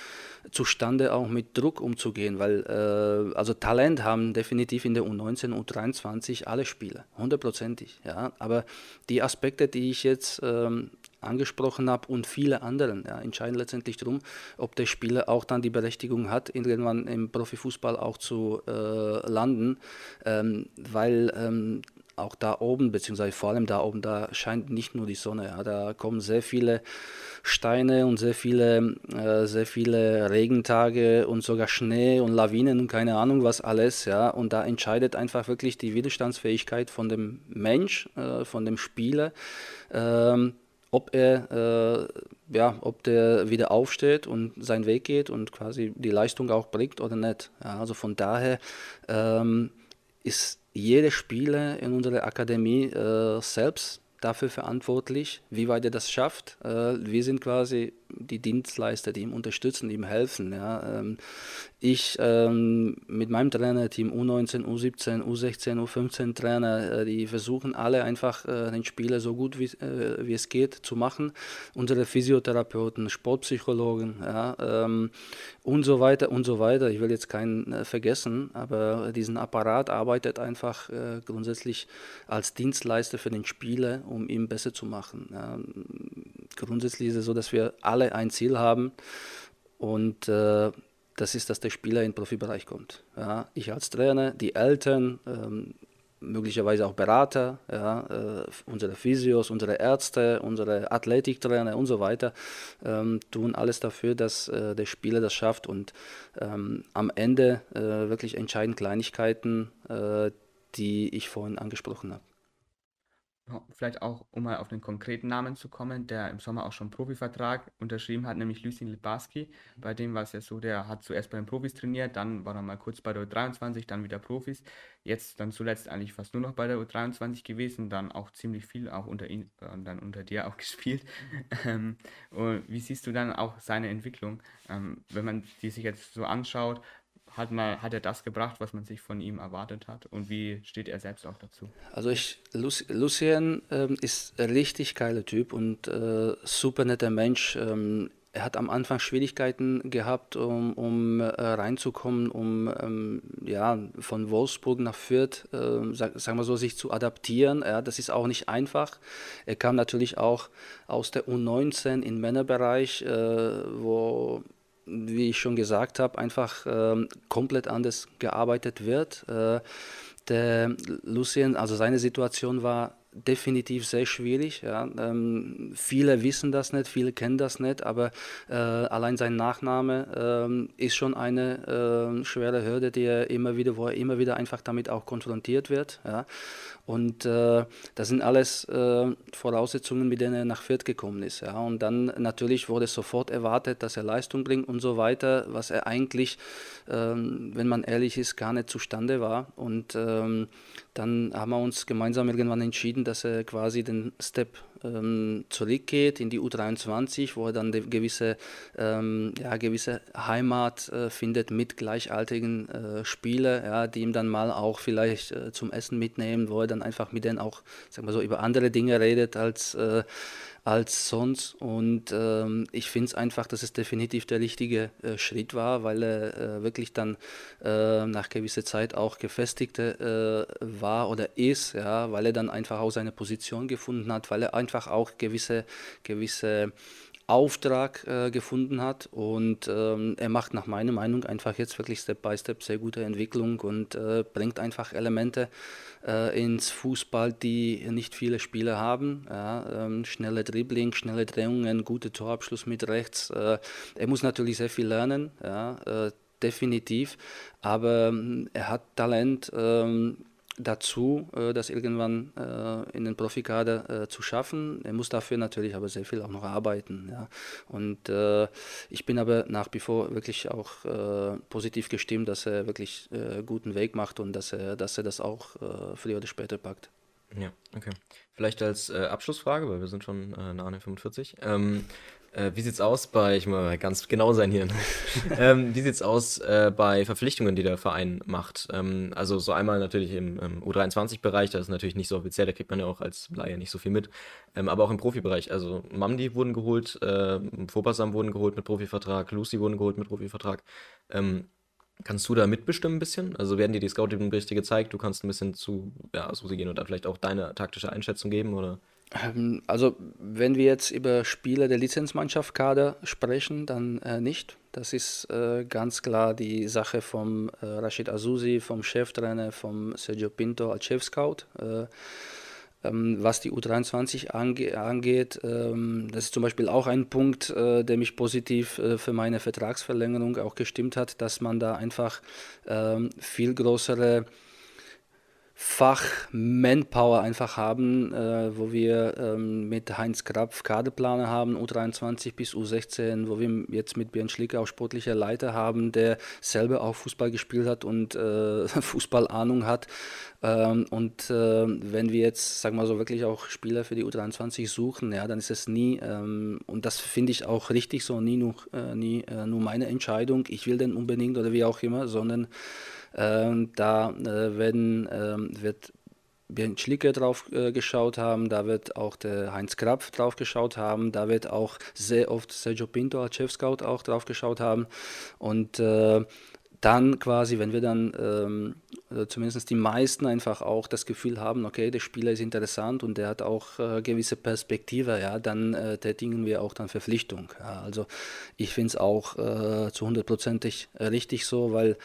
[SPEAKER 3] zustande, auch mit Druck umzugehen? Weil äh, also Talent haben definitiv in der U19 und U23 alle Spieler, hundertprozentig. Ja? Aber die Aspekte, die ich jetzt ähm, angesprochen habe und viele anderen ja, entscheiden letztendlich darum, ob der Spieler auch dann die Berechtigung hat, irgendwann im Profifußball auch zu äh, landen, ähm, weil ähm, auch da oben, beziehungsweise vor allem da oben, da scheint nicht nur die Sonne. Ja, da kommen sehr viele Steine und sehr viele, äh, sehr viele Regentage und sogar Schnee und Lawinen und keine Ahnung was alles. Ja, und da entscheidet einfach wirklich die Widerstandsfähigkeit von dem Mensch, äh, von dem Spieler. Ähm, ob er, äh, ja, ob der wieder aufsteht und seinen Weg geht und quasi die Leistung auch bringt oder nicht. Ja, also von daher ähm, ist jeder Spieler in unserer Akademie äh, selbst dafür verantwortlich, wie weit er das schafft. Äh, wir sind quasi die Dienstleister, die ihm unterstützen, die ihm helfen. Ja. Ähm, ich ähm, mit meinem Trainerteam U19, U17, U16, U15 Trainer, äh, die versuchen alle einfach äh, den Spieler so gut wie, äh, wie es geht zu machen. Unsere Physiotherapeuten, Sportpsychologen ja, ähm, und so weiter und so weiter. Ich will jetzt keinen vergessen, aber diesen Apparat arbeitet einfach grundsätzlich als Dienstleister für den Spieler, um ihn besser zu machen. Ja. Grundsätzlich ist es so, dass wir alle ein Ziel haben und äh, das ist, dass der Spieler in den Profibereich kommt. Ja, ich als Trainer, die Eltern, ähm, möglicherweise auch Berater, ja, äh, unsere Physios, unsere Ärzte, unsere Athletiktrainer und so weiter, ähm, tun alles dafür, dass äh, der Spieler das schafft und ähm, am Ende äh, wirklich entscheiden Kleinigkeiten, äh, die ich vorhin angesprochen habe
[SPEAKER 2] vielleicht auch, um mal auf den konkreten Namen zu kommen, der im Sommer auch schon einen Profivertrag unterschrieben hat, nämlich Lucien Libarski. Bei dem war es ja so, der hat zuerst bei den Profis trainiert, dann war er mal kurz bei der U23, dann wieder Profis. Jetzt dann zuletzt eigentlich fast nur noch bei der U23 gewesen, dann auch ziemlich viel auch unter ihn und äh, dann unter dir auch gespielt. Ähm, und wie siehst du dann auch seine Entwicklung, ähm, wenn man die sich jetzt so anschaut? Hat, mal, hat er das gebracht, was man sich von ihm erwartet hat? Und wie steht er selbst auch dazu?
[SPEAKER 3] Also ich, Lucien ähm, ist ein richtig geiler Typ und äh, super netter Mensch. Ähm, er hat am Anfang Schwierigkeiten gehabt, um, um äh, reinzukommen, um ähm, ja, von Wolfsburg nach Fürth, äh, sag, sagen wir so, sich zu adaptieren. Ja, das ist auch nicht einfach. Er kam natürlich auch aus der U19 im Männerbereich, äh, wo wie ich schon gesagt habe, einfach ähm, komplett anders gearbeitet wird. Äh, der Lucien, also seine Situation war definitiv sehr schwierig. Ja. Ähm, viele wissen das nicht, viele kennen das nicht, aber äh, allein sein Nachname ähm, ist schon eine äh, schwere Hürde, die er immer wieder, wo er immer wieder einfach damit auch konfrontiert wird. Ja. Und äh, das sind alles äh, Voraussetzungen, mit denen er nach Fürth gekommen ist. Ja. Und dann natürlich wurde sofort erwartet, dass er Leistung bringt und so weiter, was er eigentlich, ähm, wenn man ehrlich ist, gar nicht zustande war. Und ähm, dann haben wir uns gemeinsam irgendwann entschieden, dass er quasi den Step ähm, zurückgeht in die U23, wo er dann eine gewisse, ähm, ja, gewisse Heimat äh, findet mit gleichaltrigen äh, Spielern, ja, die ihm dann mal auch vielleicht äh, zum Essen mitnehmen, wo er dann einfach mit denen auch, sagen wir so, über andere Dinge redet als äh, als sonst. Und ähm, ich finde es einfach, dass es definitiv der richtige äh, Schritt war, weil er äh, wirklich dann äh, nach gewisser Zeit auch gefestigter äh, war oder ist, ja, weil er dann einfach auch seine Position gefunden hat, weil er einfach auch gewisse, gewisse Auftrag äh, gefunden hat und ähm, er macht nach meiner Meinung einfach jetzt wirklich Step by Step sehr gute Entwicklung und äh, bringt einfach Elemente äh, ins Fußball, die nicht viele Spieler haben. Ja, ähm, schnelle Dribbling, schnelle Drehungen, gute Torabschluss mit rechts. Äh, er muss natürlich sehr viel lernen, ja, äh, definitiv, aber ähm, er hat Talent ähm, dazu, äh, das irgendwann äh, in den Profikader äh, zu schaffen. Er muss dafür natürlich aber sehr viel auch noch arbeiten. Ja. Und äh, ich bin aber nach wie vor wirklich auch äh, positiv gestimmt, dass er wirklich äh, guten Weg macht und dass er, dass er das auch früher oder später packt.
[SPEAKER 1] Ja, okay. Vielleicht als Abschlussfrage, weil wir sind schon nah an den 45. Ähm, äh, wie sieht's aus bei, ich muss mal ganz genau sein hier, ähm, wie sieht's aus äh, bei Verpflichtungen, die der Verein macht? Ähm, also so einmal natürlich im, im U23-Bereich, das ist natürlich nicht so offiziell, da kriegt man ja auch als Laie nicht so viel mit, ähm, aber auch im Profibereich. Also Mamdi wurden geholt, äh, Fobasam wurden geholt mit Profivertrag, Lucy wurden geholt mit Profivertrag. Ähm, kannst du da mitbestimmen ein bisschen? Also werden dir die Scouting-Berichte gezeigt, du kannst ein bisschen zu ja, Susi gehen und dann vielleicht auch deine taktische Einschätzung geben, oder?
[SPEAKER 3] Ähm, also, wenn wir jetzt über Spieler der Lizenzmannschaft Kader sprechen, dann äh, nicht. Das ist äh, ganz klar die Sache vom äh, Rashid Azusi, vom Cheftrainer, vom Sergio Pinto als Chef-Scout. Äh, ähm, was die U23 ange angeht, ähm, das ist zum Beispiel auch ein Punkt, äh, der mich positiv äh, für meine Vertragsverlängerung auch gestimmt hat, dass man da einfach ähm, viel größere Fach-Manpower einfach haben, äh, wo wir ähm, mit Heinz Krapf Kaderplaner haben, U23 bis U16, wo wir jetzt mit Björn Schlicker auch sportlicher Leiter haben, der selber auch Fußball gespielt hat und äh, Fußballahnung hat. Ähm, und äh, wenn wir jetzt, sagen wir so, wirklich auch Spieler für die U23 suchen, ja, dann ist es nie, ähm, und das finde ich auch richtig so, nie, nur, äh, nie äh, nur meine Entscheidung, ich will den unbedingt oder wie auch immer, sondern ähm, da äh, werden, ähm, wird Bernd Schlicke drauf äh, geschaut haben, da wird auch der Heinz Krapf drauf geschaut haben, da wird auch sehr oft Sergio Pinto als Chef-Scout auch drauf geschaut haben. Und äh, dann quasi, wenn wir dann ähm, zumindest die meisten einfach auch das Gefühl haben, okay, der Spieler ist interessant und der hat auch äh, gewisse Perspektive, ja, dann äh, tätigen wir auch dann Verpflichtung. Ja. Also ich finde es auch äh, zu hundertprozentig richtig so, weil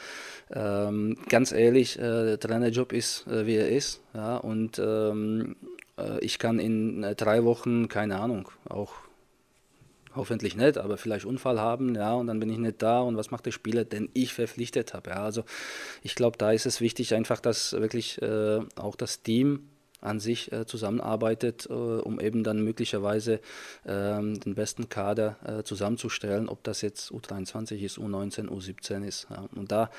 [SPEAKER 3] ähm, ganz ehrlich, äh, der Trainerjob ist, äh, wie er ist, ja, und ähm, äh, ich kann in drei Wochen, keine Ahnung, auch hoffentlich nicht, aber vielleicht Unfall haben, ja, und dann bin ich nicht da und was macht der Spieler, den ich verpflichtet habe, ja, also ich glaube, da ist es wichtig einfach, dass wirklich äh, auch das Team an sich äh, zusammenarbeitet, äh, um eben dann möglicherweise ähm, den besten Kader äh, zusammenzustellen, ob das jetzt U23 ist, U19, U17 ist. Ja. Und da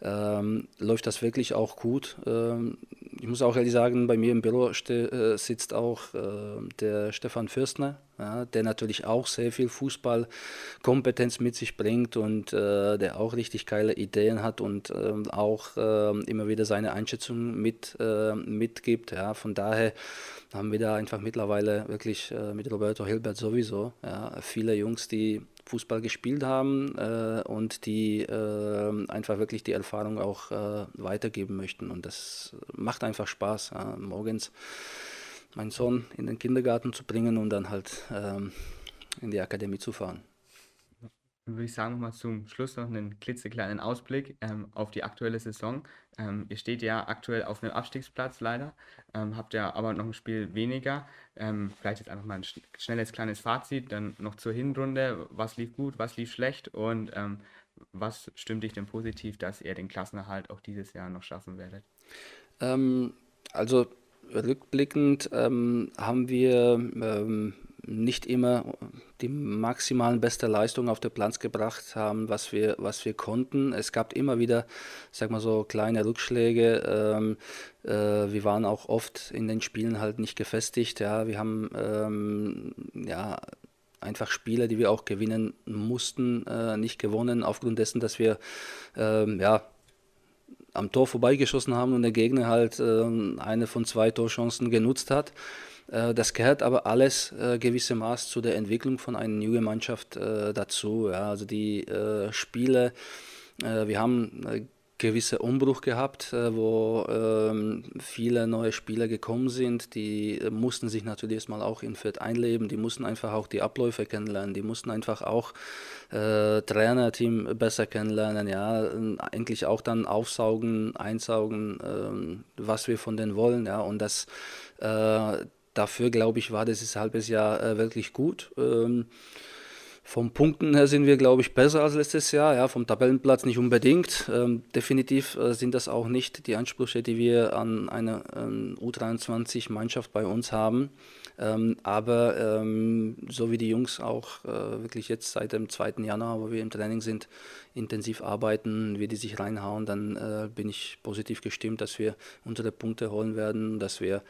[SPEAKER 3] ähm, läuft das wirklich auch gut. Ähm, ich muss auch ehrlich sagen, bei mir im Büro äh, sitzt auch äh, der Stefan Fürstner, ja, der natürlich auch sehr viel Fußballkompetenz mit sich bringt und äh, der auch richtig geile Ideen hat und äh, auch äh, immer wieder seine Einschätzung mit, mitgibt. Ja. Von daher haben wir da einfach mittlerweile wirklich mit Roberto Hilbert sowieso ja, viele Jungs, die Fußball gespielt haben äh, und die einfach wirklich die Erfahrung auch weitergeben möchten. Und das macht einfach Spaß. Morgens meinen Sohn in den Kindergarten zu bringen und dann halt ähm, in die Akademie zu fahren.
[SPEAKER 2] Dann würde ich sagen, mal zum Schluss noch einen klitzekleinen Ausblick ähm, auf die aktuelle Saison. Ähm, ihr steht ja aktuell auf einem Abstiegsplatz leider, ähm, habt ja aber noch ein Spiel weniger. Ähm, vielleicht jetzt einfach mal ein schnelles kleines Fazit, dann noch zur Hinrunde. Was lief gut, was lief schlecht und ähm, was stimmt dich denn positiv, dass ihr den Klassenerhalt auch dieses Jahr noch schaffen werdet?
[SPEAKER 3] Ähm, also rückblickend haben wir nicht immer die maximalen beste Leistung auf den Platz gebracht haben, was wir, was wir konnten. Es gab immer wieder, sag mal so, kleine Rückschläge. Ähm, äh, wir waren auch oft in den Spielen halt nicht gefestigt. Ja, wir haben ähm, ja einfach Spiele, die wir auch gewinnen mussten, äh, nicht gewonnen, aufgrund dessen, dass wir ähm, ja am Tor vorbeigeschossen haben und der Gegner halt äh, eine von zwei Torchancen genutzt hat. Äh, das gehört aber alles äh, gewissermaßen zu der Entwicklung von einer jungen Mannschaft äh, dazu. Ja. Also die Spiele, wir haben einen gewissen Umbruch gehabt, wo ähm, viele neue Spieler gekommen sind. Die mussten sich natürlich erstmal auch in Fürth einleben, die mussten einfach auch die Abläufe kennenlernen, die mussten einfach auch äh, Trainerteam besser kennenlernen, ja, eigentlich auch dann aufsaugen, einsaugen, ähm, was wir von denen wollen, ja, und das dafür, glaube ich, war dieses halbes Jahr äh, wirklich gut. Ähm, vom Punkten her sind wir, glaube ich, besser als letztes Jahr. Ja, vom Tabellenplatz nicht unbedingt. Ähm, definitiv äh, sind das auch nicht die Ansprüche, die wir an eine ähm, U23-Mannschaft bei uns haben. Ähm, aber ähm, so wie die Jungs auch äh, wirklich jetzt seit dem 2. Januar, wo wir im Training sind, intensiv arbeiten, wie die sich reinhauen, dann äh, bin ich positiv gestimmt, dass wir unsere Punkte holen werden, dass wir,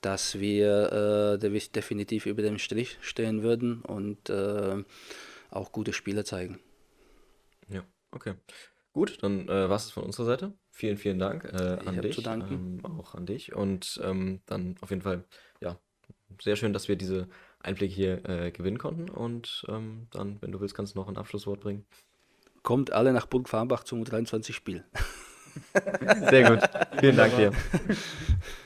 [SPEAKER 3] dass wir äh, definitiv über dem Strich stehen würden und äh, auch gute Spiele zeigen.
[SPEAKER 1] Ja, okay. Gut, dann äh, war es von unserer Seite. Vielen, vielen Dank äh, an dich.
[SPEAKER 3] Zu danken.
[SPEAKER 1] Ähm, auch an dich. Und ähm, dann auf jeden Fall, sehr schön, dass wir diese Einblicke hier äh, gewinnen konnten. Und ähm, dann, wenn du willst, kannst du noch ein Abschlusswort bringen.
[SPEAKER 3] Kommt alle nach Burg Farmbach zum 23-Spiel.
[SPEAKER 1] Sehr gut. Vielen Dank dir.